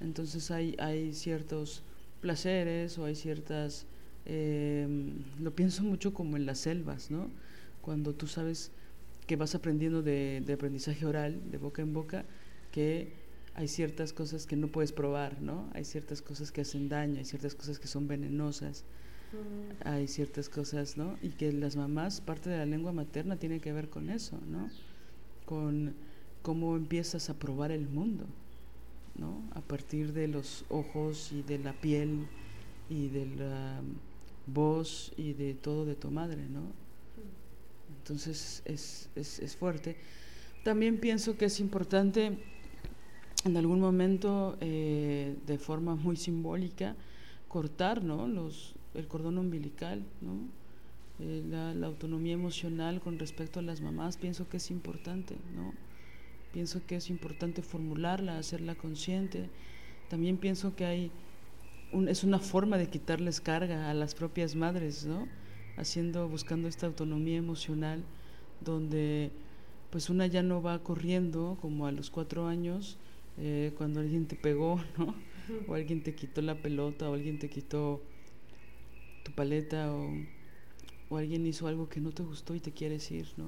Entonces hay, hay ciertos placeres o hay ciertas... Em, lo pienso mucho como en las selvas, ¿no? Cuando tú sabes que vas aprendiendo de, de aprendizaje oral, de boca en boca, que hay ciertas cosas que no puedes probar, ¿no? Hay ciertas cosas que hacen daño, hay ciertas cosas que son venenosas, hay ciertas cosas, ¿no? Y que las mamás, parte de la lengua materna tiene que ver con eso, ¿no? Con cómo empiezas a probar el mundo, ¿no? A partir de los ojos y de la piel y de la voz y de todo de tu madre, ¿no? Entonces es, es, es fuerte. También pienso que es importante en algún momento, eh, de forma muy simbólica, cortar ¿no? El cordón umbilical, ¿no? Eh, la, autonomía emocional con respecto a las mamás, pienso que es importante, ¿no? Pienso que es importante formularla, hacerla consciente. También pienso que hay es una forma de quitarles carga a las propias madres, ¿no? Haciendo, buscando esta autonomía emocional donde pues una ya no va corriendo como a los cuatro años eh, cuando alguien te pegó, ¿no? O alguien te quitó la pelota, o alguien te quitó tu paleta, o, o alguien hizo algo que no te gustó y te quieres ir, ¿no?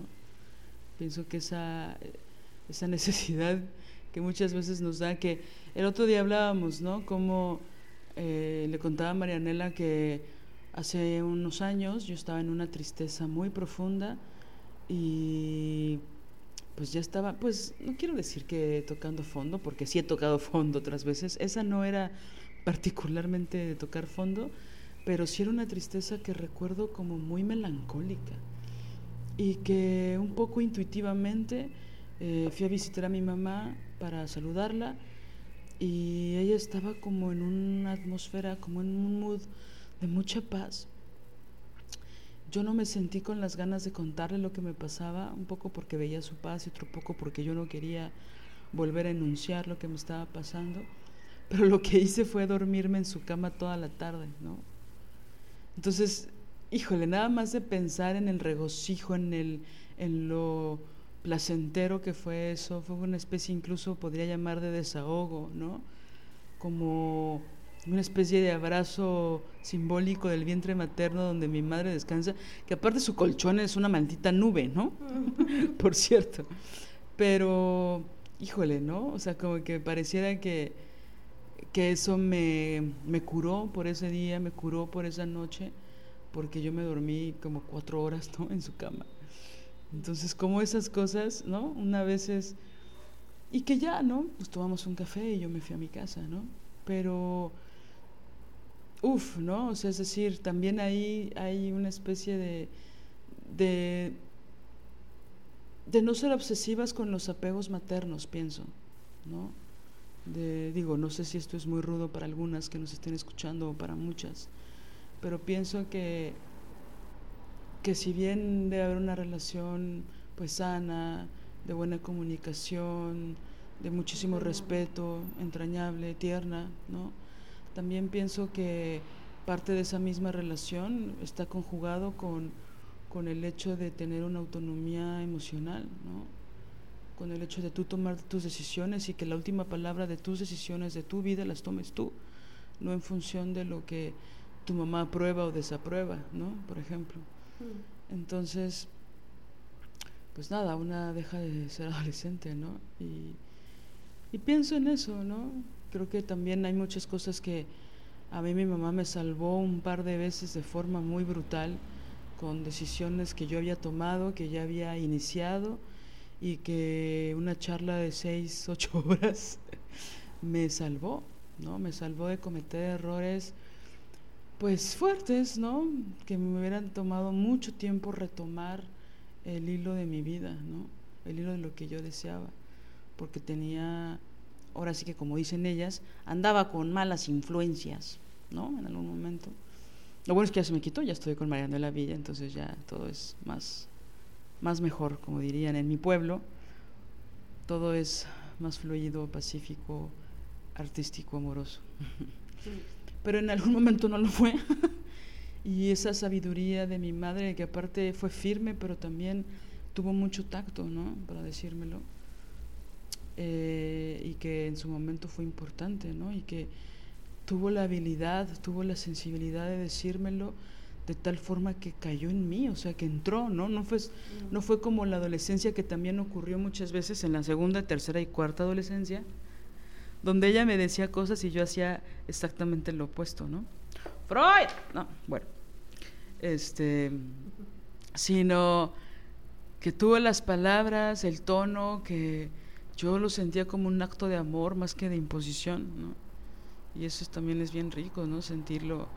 Pienso que esa, esa necesidad que muchas veces nos da, que el otro día hablábamos, ¿no? Como eh, le contaba a Marianela que hace unos años yo estaba en una tristeza muy profunda y pues ya estaba, pues no quiero decir que tocando fondo, porque sí he tocado fondo otras veces, esa no era particularmente de tocar fondo, pero sí era una tristeza que recuerdo como muy melancólica y que un poco intuitivamente eh, fui a visitar a mi mamá para saludarla y ella estaba como en una atmósfera, como en un mood de mucha paz yo no me sentí con las ganas de contarle lo que me pasaba, un poco porque veía su paz y otro poco porque yo no quería volver a enunciar lo que me estaba pasando, pero lo que hice fue dormirme en su cama toda la tarde, ¿no? Entonces, híjole, nada más de pensar en el regocijo, en, el, en lo placentero que fue eso, fue una especie incluso, podría llamar de desahogo, ¿no? Como una especie de abrazo simbólico del vientre materno donde mi madre descansa, que aparte su colchón es una maldita nube, ¿no? Por cierto. Pero, híjole, ¿no? O sea, como que pareciera que, que eso me, me curó por ese día, me curó por esa noche, porque yo me dormí como cuatro horas, ¿no? En su cama. Entonces, como esas cosas, ¿no? Una vez es... Y que ya, ¿no? Pues tomamos un café y yo me fui a mi casa, ¿no? Pero Uf, ¿no? O sea, es decir, también ahí hay una especie de, de, de no ser obsesivas con los apegos maternos, pienso, ¿no? De, digo, no sé si esto es muy rudo para algunas que nos estén escuchando o para muchas, pero pienso que que si bien debe haber una relación pues sana, de buena comunicación, de muchísimo respeto, entrañable, tierna, ¿no? También pienso que parte de esa misma relación está conjugado con, con el hecho de tener una autonomía emocional, ¿no? con el hecho de tú tomar tus decisiones y que la última palabra de tus decisiones de tu vida las tomes tú, no en función de lo que tu mamá aprueba o desaprueba, ¿no? Por ejemplo. Mm. Entonces, pues nada, una deja de ser adolescente, ¿no? Y, y pienso en eso, ¿no? Creo que también hay muchas cosas que a mí mi mamá me salvó un par de veces de forma muy brutal con decisiones que yo había tomado, que ya había iniciado y que una charla de seis, ocho horas me salvó, ¿no? Me salvó de cometer errores pues fuertes, ¿no? Que me hubieran tomado mucho tiempo retomar el hilo de mi vida, ¿no? El hilo de lo que yo deseaba, porque tenía, ahora sí que como dicen ellas, andaba con malas influencias, ¿no? En algún momento. Lo bueno es que ya se me quitó, ya estoy con Mariano de la Villa, entonces ya todo es más, más mejor, como dirían en mi pueblo. Todo es más fluido, pacífico, artístico, amoroso. pero en algún momento no lo fue. y esa sabiduría de mi madre, que aparte fue firme, pero también tuvo mucho tacto, ¿no? Para decírmelo. Eh, y que en su momento fue importante, ¿no? Y que tuvo la habilidad, tuvo la sensibilidad de decírmelo de tal forma que cayó en mí, o sea, que entró, ¿no? No fue, no fue como la adolescencia que también ocurrió muchas veces en la segunda, tercera y cuarta adolescencia, donde ella me decía cosas y yo hacía exactamente lo opuesto, ¿no? Freud, no, bueno, este, sino que tuvo las palabras, el tono, que yo lo sentía como un acto de amor más que de imposición, ¿no? Y eso también es bien rico, ¿no? Sentirlo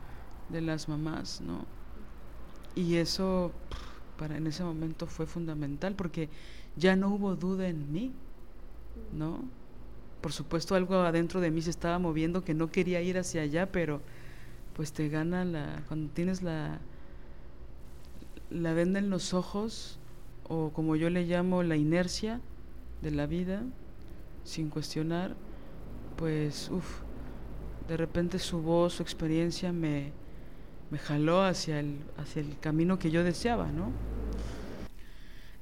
de las mamás, ¿no? Y eso para en ese momento fue fundamental porque ya no hubo duda en mí, ¿no? por supuesto algo adentro de mí se estaba moviendo que no quería ir hacia allá, pero pues te gana la cuando tienes la la venda en los ojos o como yo le llamo la inercia de la vida sin cuestionar, pues uff, de repente su voz, su experiencia me me jaló hacia el hacia el camino que yo deseaba, ¿no?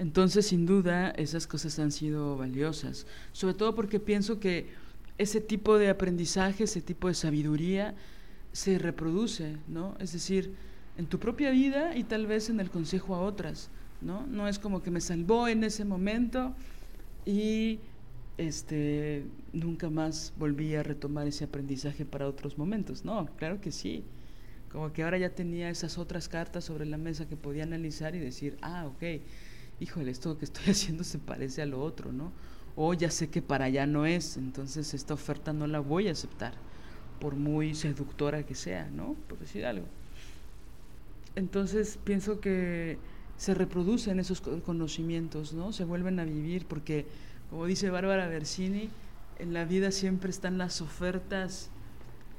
Entonces, sin duda, esas cosas han sido valiosas, sobre todo porque pienso que ese tipo de aprendizaje, ese tipo de sabiduría se reproduce, ¿no? Es decir, en tu propia vida y tal vez en el consejo a otras, ¿no? No es como que me salvó en ese momento y este nunca más volví a retomar ese aprendizaje para otros momentos. No, claro que sí. Como que ahora ya tenía esas otras cartas sobre la mesa que podía analizar y decir, ah, ok, híjole, esto que estoy haciendo se parece a lo otro, ¿no? O ya sé que para allá no es, entonces esta oferta no la voy a aceptar, por muy seductora que sea, ¿no? Por decir algo. Entonces pienso que se reproducen esos conocimientos, ¿no? Se vuelven a vivir porque, como dice Bárbara Bersini, en la vida siempre están las ofertas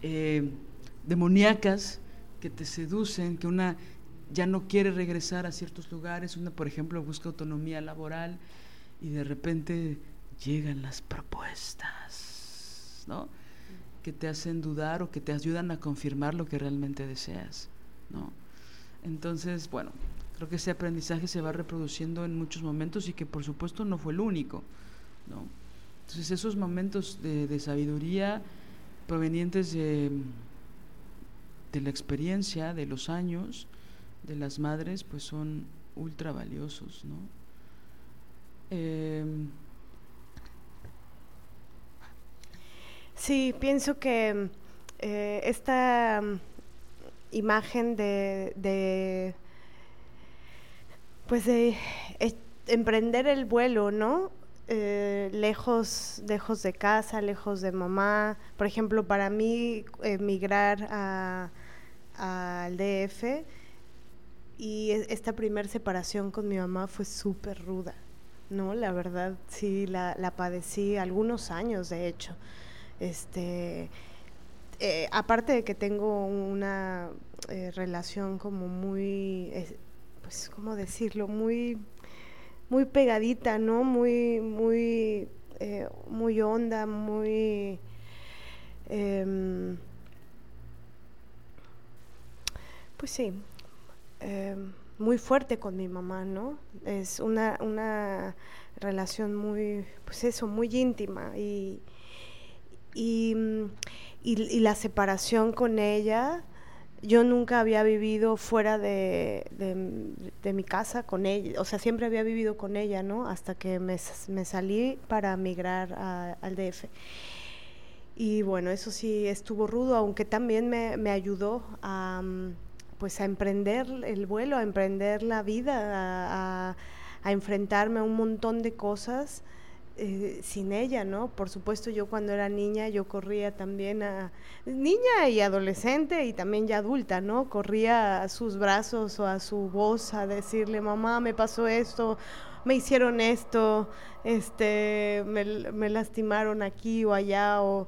eh, demoníacas que te seducen, que una ya no quiere regresar a ciertos lugares, una por ejemplo busca autonomía laboral y de repente llegan las propuestas, ¿no? que te hacen dudar o que te ayudan a confirmar lo que realmente deseas, ¿no? Entonces, bueno, creo que ese aprendizaje se va reproduciendo en muchos momentos y que por supuesto no fue el único. Entonces esos momentos de, sabiduría provenientes de, de la experiencia, de los años, de las madres pues son ultra valiosos. Em, sí, pienso que eh, esta mm, imagen de pues eh, emprender el vuelo, ¿no? Eh, lejos, lejos de casa, lejos de mamá. Por ejemplo, para mí emigrar al DF y e, esta primera separación con mi mamá fue súper ruda, ¿no? La verdad, sí, la, la, padecí algunos años, de hecho. Este, eh, aparte de que tengo una relación como muy pues, ¿cómo decirlo? Muy, muy pegadita, ¿no? Muy, muy, eh, muy honda, muy... Em, pues sí, em, muy fuerte con mi mamá, ¿no? Es una, una relación muy, pues eso, muy íntima y, y, y, la separación con ella, yo nunca había vivido fuera de, de, mi casa con ella, o sea, siempre había vivido con ella, ¿no? Hasta que me, me salí para migrar al DF. Y bueno, eso sí estuvo rudo, aunque también me, me ayudó a pues a emprender el vuelo, a emprender la vida, a, enfrentarme a un montón de cosas eh, sin ella, ¿no? Por supuesto, yo cuando era niña, yo corría también a niña y adolescente y también ya adulta, ¿no? Corría a sus brazos o a su voz a decirle, mamá, me pasó esto, me hicieron esto, este, me, me lastimaron aquí o allá, o,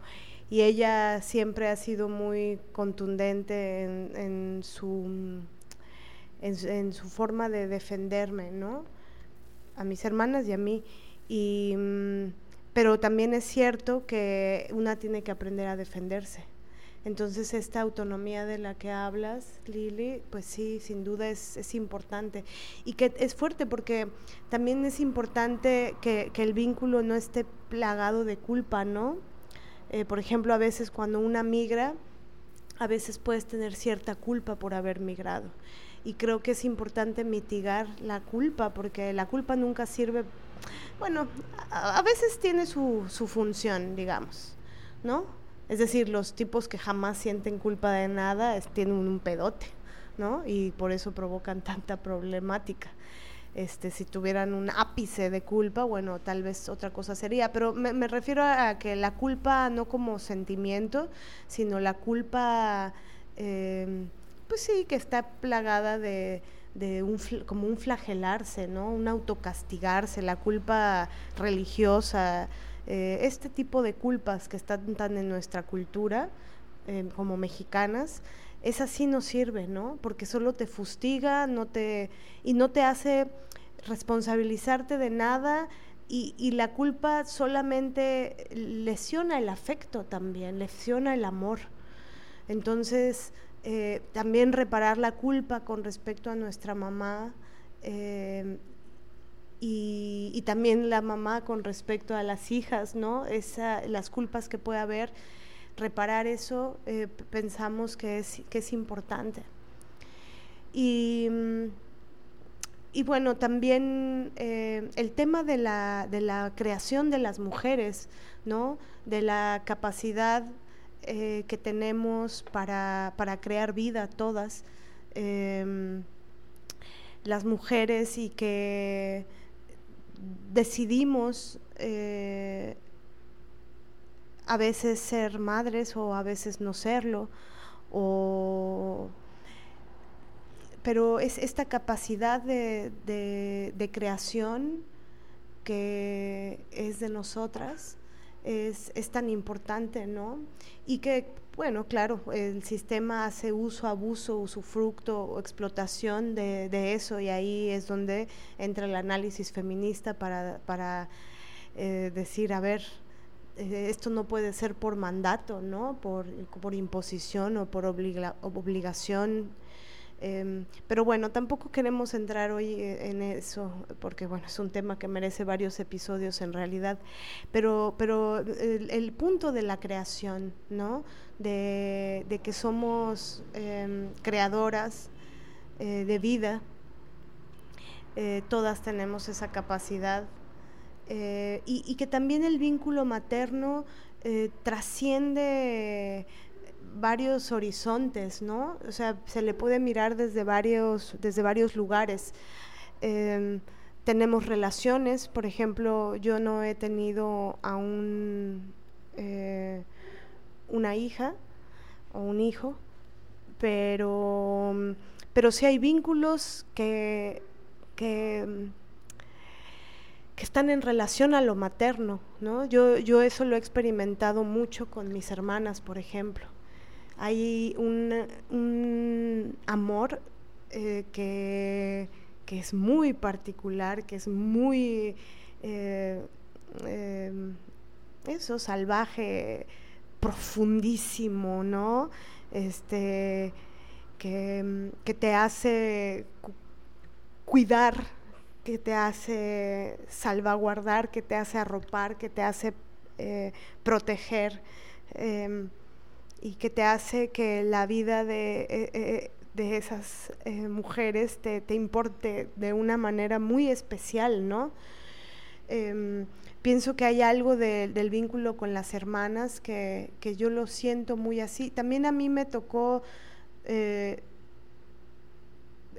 y ella siempre ha sido muy contundente en, su, en, su forma de defenderme, ¿no? A mis hermanas y a mí. Mm, pero también es cierto que una tiene que aprender a defenderse. Entonces esta autonomía de la que hablas, Lili, pues sí, sin duda es, es importante. Y que es fuerte porque también es importante que, que, el vínculo no esté plagado de culpa, ¿no? Eh, por ejemplo, a veces cuando una migra, a veces puedes tener cierta culpa por haber migrado. Y creo que es importante mitigar la culpa, porque la culpa nunca sirve, bueno, a, veces tiene su, su función, digamos, ¿no? Es decir, los tipos que jamás sienten culpa de nada tienen un pedote, ¿no? Y por eso provocan tanta problemática. Este, si tuvieran un ápice de culpa, bueno, tal vez otra cosa sería, pero me, refiero a, que la culpa no como sentimiento, sino la culpa, em, pues sí, que está plagada de, un, como un flagelarse, ¿no? Un autocastigarse, la culpa religiosa, eh, este tipo de culpas que están tan en nuestra cultura em, como mexicanas, esa sí no sirve, ¿no? Porque solo te fustiga, no te y no te hace responsabilizarte de nada y, la culpa solamente lesiona el afecto también, lesiona el amor. Entonces, eh, también reparar la culpa con respecto a nuestra mamá eh, y, también la mamá con respecto a las hijas, ¿no? Esa, las culpas que puede haber reparar eso eh, pensamos que es, que es importante. Y, y bueno, también el tema de la, de la, creación de las mujeres, ¿no? de la capacidad eh, que tenemos para, para, crear vida todas, em, las mujeres y que decidimos a veces ser madres o a veces no serlo, o pero es esta capacidad de, de, creación que es de nosotras es, es, tan importante, ¿no? Y que, bueno, claro, el sistema hace uso, abuso, usufructo o explotación de, de eso y ahí es donde entra el análisis feminista para, para eh, decir, a ver, eh, esto no puede ser por mandato, ¿no? Por, por imposición o por obligación. Em, pero bueno, tampoco queremos entrar hoy eh, en eso, porque bueno, es un tema que merece varios episodios en realidad. Pero, pero el, punto de la creación, ¿no? De, que somos em, creadoras eh, de vida, todas tenemos esa capacidad eh, y, que también el vínculo materno eh, trasciende varios horizontes, ¿no? O sea, se le puede mirar desde varios, desde varios lugares. Em, tenemos relaciones, por ejemplo, yo no he tenido aún eh, una hija o un hijo, pero, pero sí hay vínculos que, que que están en relación a lo materno, ¿no? Yo, yo eso lo he experimentado mucho con mis hermanas, por ejemplo. Hay un, amor eh, que, que es muy particular, que es muy, eh, em, eso, salvaje, profundísimo, ¿no? Este, que, que te hace cuidar, que te hace salvaguardar, que te hace arropar, que te hace eh, proteger em, y que te hace que la vida de, eh, eh, de esas mujeres te, te, importe de una manera muy especial, ¿no? Em, pienso que hay algo del vínculo con las hermanas que, que, yo lo siento muy así. También a mí me tocó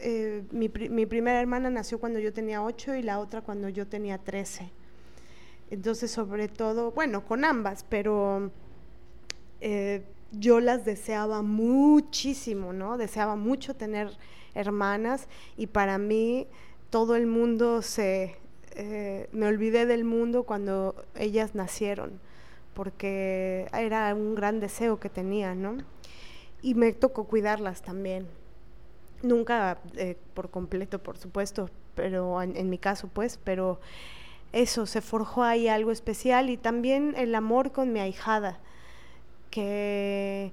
eh, mi, mi, primera hermana nació cuando yo tenía 8 y la otra cuando yo tenía 13. Entonces, sobre todo, bueno, con ambas, pero eh, yo las deseaba muchísimo, ¿no? Deseaba mucho tener hermanas y para mí todo el mundo se... Eh, me olvidé del mundo cuando ellas nacieron, porque era un gran deseo que tenía, ¿no? Y me tocó cuidarlas también Nunca eh, por completo, por supuesto, pero en, mi caso, pues, pero eso, se forjó ahí algo especial y también el amor con mi ahijada, que,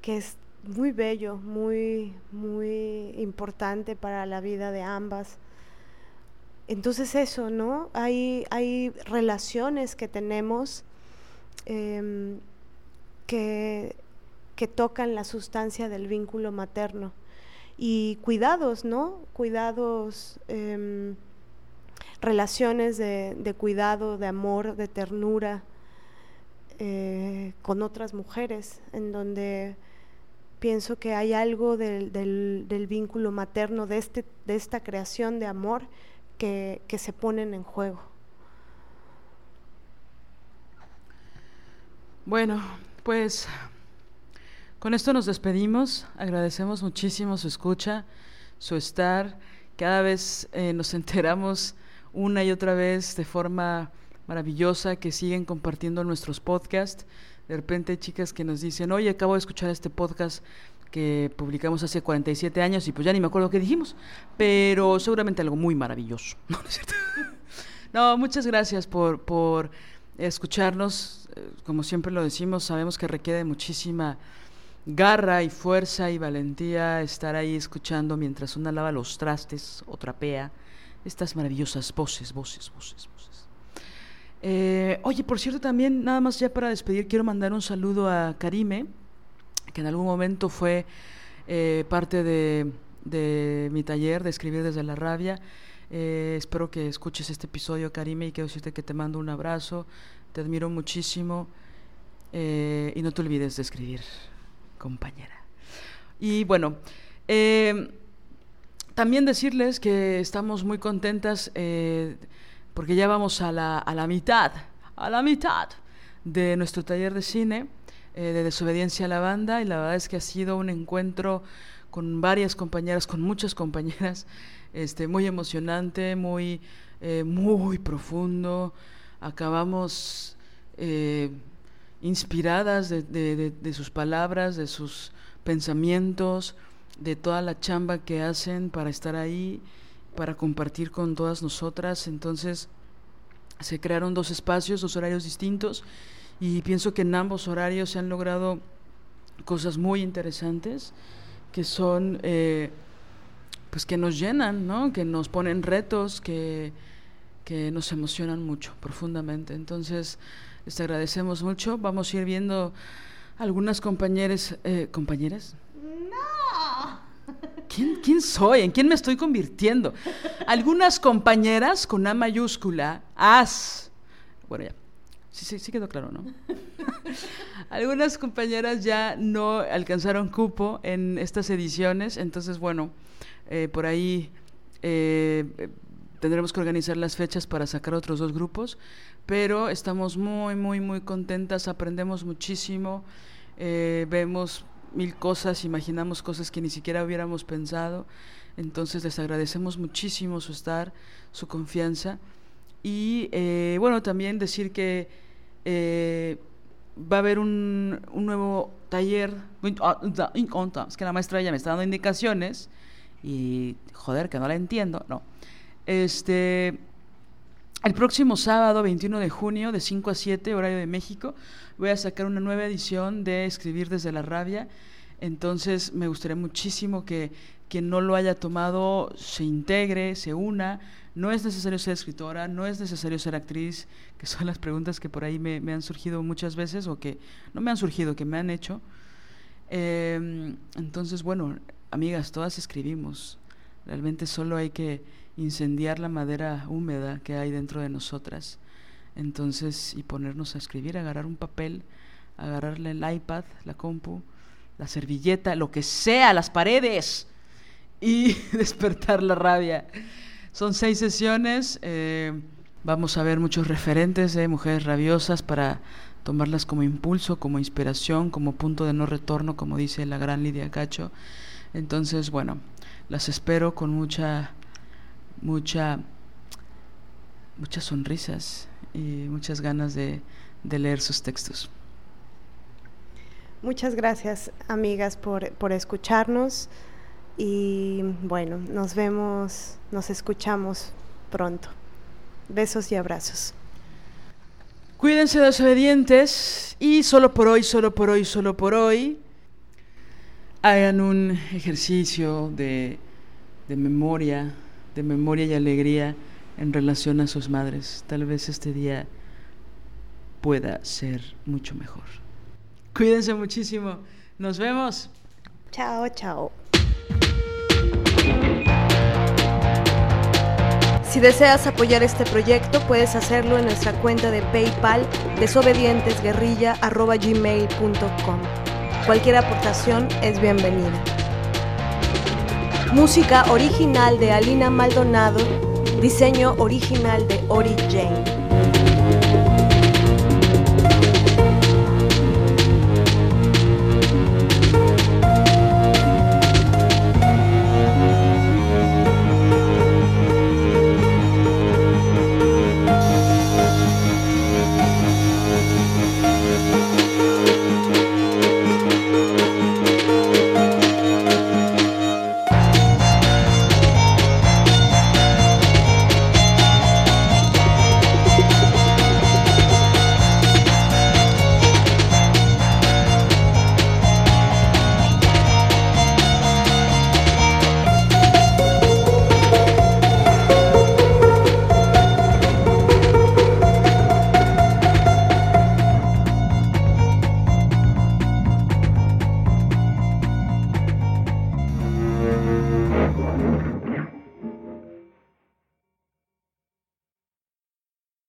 que es muy bello, muy, muy importante para la vida de ambas. Entonces eso, ¿no? Hay, hay relaciones que tenemos em, que, que tocan la sustancia del vínculo materno y cuidados, ¿no? Cuidados, em, relaciones de, cuidado, de amor, de ternura eh, con otras mujeres, en donde pienso que hay algo del, del, vínculo materno, de, este, de esta creación de amor que, que se ponen en juego. Bueno, pues con esto nos despedimos, agradecemos muchísimo su escucha, su estar. Cada vez eh, nos enteramos una y otra vez de forma maravillosa que siguen compartiendo nuestros podcasts. De repente hay chicas que nos dicen, oye, acabo de escuchar este podcast que publicamos hace 47 años y pues ya ni me acuerdo qué dijimos, pero seguramente algo muy maravilloso. No, ¿no, es cierto? no muchas gracias por, por escucharnos. Eh, como siempre lo decimos, sabemos que requiere muchísima garra y fuerza y valentía estar ahí escuchando mientras una lava los trastes o trapea estas maravillosas voces, voces, voces, voces. Eh, oye, por cierto, también, nada más ya para despedir, quiero mandar un saludo a Karime, que en algún momento fue eh, parte de, mi taller de escribir desde la rabia. Eh, espero que escuches este episodio, Karime, y quiero decirte que te mando un abrazo, te admiro muchísimo y no te olvides de escribir compañera. Y bueno, también decirles que estamos muy contentas porque ya vamos a la, a la, mitad, a la mitad de nuestro taller de cine eh, de desobediencia a la banda y la verdad es que ha sido un encuentro con varias compañeras, con muchas compañeras, este, muy emocionante, muy, muy profundo. Acabamos inspiradas de, sus palabras, de sus pensamientos, de toda la chamba que hacen para estar ahí, para compartir con todas nosotras. Entonces se crearon dos espacios, dos horarios distintos y pienso que en ambos horarios se han logrado cosas muy interesantes que son eh, pues que nos llenan, ¿no? que nos ponen retos, que, que nos emocionan mucho profundamente. Entonces, les agradecemos mucho. Vamos a ir viendo algunas compañeras. Eh, ¿Compañeras? ¿Quién, ¿Quién soy? ¿En quién me estoy convirtiendo? Algunas compañeras con A mayúscula, as. Bueno, ya. Sí, sí, sí quedó claro, ¿no? Algunas compañeras ya no alcanzaron cupo en estas ediciones, entonces, bueno, eh, por ahí eh, tendremos que organizar las fechas para sacar otros dos grupos pero estamos muy, muy, muy contentas, aprendemos muchísimo, eh, vemos mil cosas, imaginamos cosas que ni siquiera hubiéramos pensado, entonces les agradecemos muchísimo su estar, su confianza y eh, bueno, también decir que eh, va a haber un, un nuevo taller, es que la maestra ya me está dando indicaciones y joder, que no la entiendo. No. Este, el próximo sábado, 21 de junio, de 5 a 7, horario de México, voy a sacar una nueva edición de Escribir desde la rabia. Entonces me gustaría muchísimo que quien no lo haya tomado se integre, se una. No es necesario ser escritora, no es necesario ser actriz, que son las preguntas que por ahí me, han surgido muchas veces o que no me han surgido, que me han hecho. Em, entonces, bueno, amigas, todas escribimos. Realmente solo hay que incendiar la madera húmeda que hay dentro de nosotras. Entonces, y ponernos a escribir, agarrar un papel, agarrarle el iPad, la compu, la servilleta, lo que sea, las paredes y despertar la rabia. Son seis sesiones. Eh, vamos a ver muchos referentes de mujeres rabiosas para tomarlas como impulso, como inspiración, como punto de no retorno, como dice la gran Lidia Cacho. Entonces, bueno, las espero con mucha, mucha, muchas sonrisas y muchas ganas de, de leer sus textos. Muchas gracias, amigas, por, por escucharnos y bueno, nos vemos, nos escuchamos pronto. Besos y abrazos. Cuídense de los obedientes y solo por hoy, solo por hoy, solo por hoy, hagan un ejercicio de, de memoria, de memoria y alegría en relación a sus madres. Tal vez este día pueda ser mucho mejor. Cuídense muchísimo. Nos vemos. Chao, chao. Si deseas apoyar este proyecto, puedes hacerlo en nuestra cuenta de PayPal desobedientesguerrilla.gmail.com. Cualquier aportación es bienvenida. Música original de Alina Maldonado, diseño original de Ori Jane.